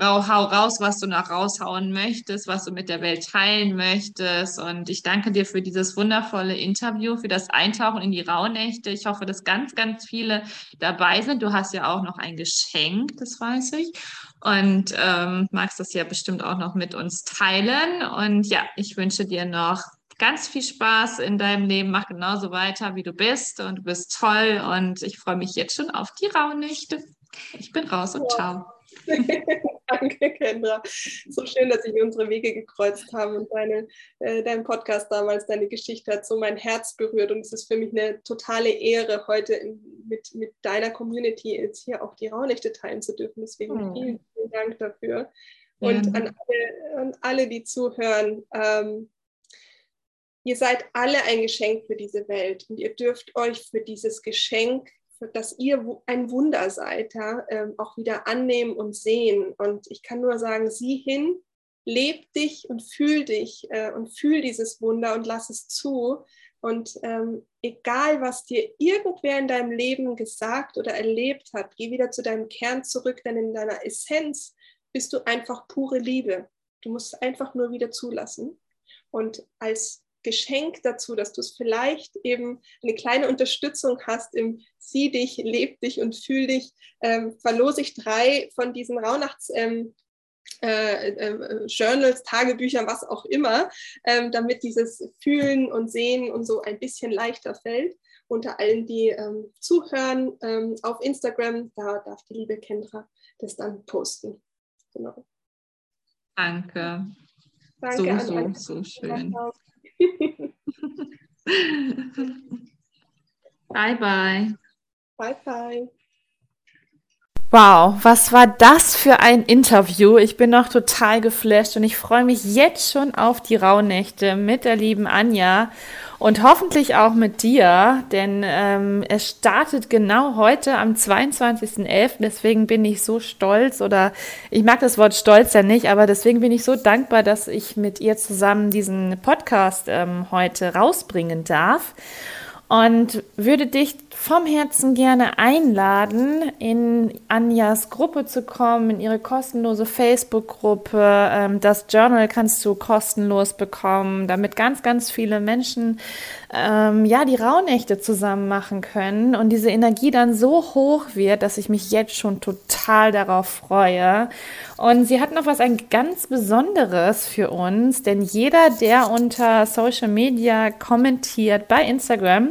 A: hau, hau raus, was du noch raushauen möchtest, was du mit der Welt teilen möchtest. Und ich danke dir für dieses wundervolle Interview, für das Eintauchen in die Rauhnächte. Ich hoffe, dass ganz, ganz viele dabei sind. Du hast ja auch noch ein Geschenk, das weiß ich. Und ähm, magst das ja bestimmt auch noch mit uns teilen. Und ja, ich wünsche dir noch ganz viel Spaß in deinem Leben. Mach genauso weiter, wie du bist. Und du bist toll. Und ich freue mich jetzt schon auf die Rauhnächte. Ich bin raus und ciao.
B: Danke, Kendra. So schön, dass sich unsere Wege gekreuzt haben und deine, äh, dein Podcast damals, deine Geschichte hat so mein Herz berührt. Und es ist für mich eine totale Ehre, heute in, mit, mit deiner Community jetzt hier auch die Raunächte teilen zu dürfen. Deswegen oh. vielen, vielen Dank dafür. Und ja. an, alle, an alle, die zuhören, ähm, ihr seid alle ein Geschenk für diese Welt und ihr dürft euch für dieses Geschenk dass ihr ein Wunder seid, ja, ähm, auch wieder annehmen und sehen. Und ich kann nur sagen, sieh hin, leb dich und fühl dich äh, und fühl dieses Wunder und lass es zu. Und ähm, egal, was dir irgendwer in deinem Leben gesagt oder erlebt hat, geh wieder zu deinem Kern zurück, denn in deiner Essenz bist du einfach pure Liebe. Du musst einfach nur wieder zulassen. Und als Geschenk dazu, dass du es vielleicht eben eine kleine Unterstützung hast im Sieh dich, leb dich und fühl dich, ähm, verlose ich drei von diesen Rauhnachts- ähm, äh, äh, Journals, Tagebüchern, was auch immer, ähm, damit dieses Fühlen und Sehen und so ein bisschen leichter fällt. Unter allen, die ähm, zuhören ähm, auf Instagram, da darf die liebe Kendra das dann posten. Genau.
A: Danke. Danke so, so, so schön. Bye, bye.
B: Bye, bye.
A: Wow, was war das für ein Interview? Ich bin noch total geflasht und ich freue mich jetzt schon auf die Rauhnächte mit der lieben Anja und hoffentlich auch mit dir, denn ähm, es startet genau heute am 22.11. Deswegen bin ich so stolz oder ich mag das Wort stolz ja nicht, aber deswegen bin ich so dankbar, dass ich mit ihr zusammen diesen Podcast ähm, heute rausbringen darf und würde dich vom Herzen gerne einladen, in Anjas Gruppe zu kommen, in ihre kostenlose Facebook-Gruppe. Ähm, das Journal kannst du kostenlos bekommen, damit ganz, ganz viele Menschen ähm, ja die Rauhnächte zusammen machen können und diese Energie dann so hoch wird, dass ich mich jetzt schon total darauf freue. Und sie hat noch was ein ganz Besonderes für uns, denn jeder, der unter Social Media kommentiert bei Instagram,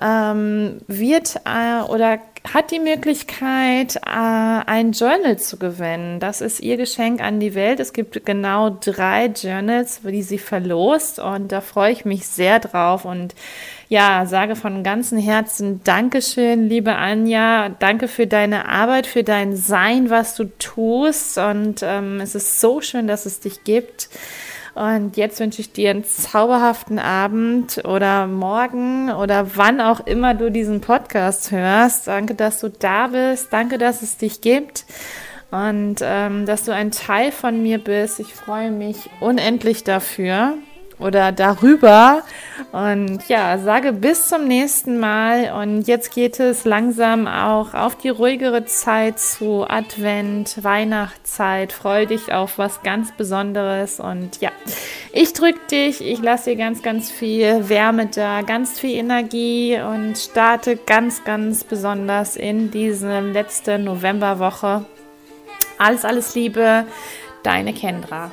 A: ähm, wird äh, oder hat die Möglichkeit, äh, ein Journal zu gewinnen. Das ist ihr Geschenk an die Welt. Es gibt genau drei Journals, die sie verlost und da freue ich mich sehr drauf und ja, sage von ganzem Herzen Dankeschön, liebe Anja. Danke für deine Arbeit, für dein Sein, was du tust und ähm, es ist so schön, dass es dich gibt. Und jetzt wünsche ich dir einen zauberhaften Abend oder morgen oder wann auch immer du diesen Podcast hörst. Danke, dass du da bist. Danke, dass es dich gibt und ähm, dass du ein Teil von mir bist. Ich freue mich unendlich dafür oder darüber. Und ja, sage bis zum nächsten Mal. Und jetzt geht es langsam auch auf die ruhigere Zeit zu Advent, Weihnachtszeit. Freue dich auf was ganz Besonderes. Und ja, ich drücke dich. Ich lasse dir ganz, ganz viel Wärme da, ganz viel Energie und starte ganz, ganz besonders in diese letzte Novemberwoche Alles, alles Liebe, deine Kendra.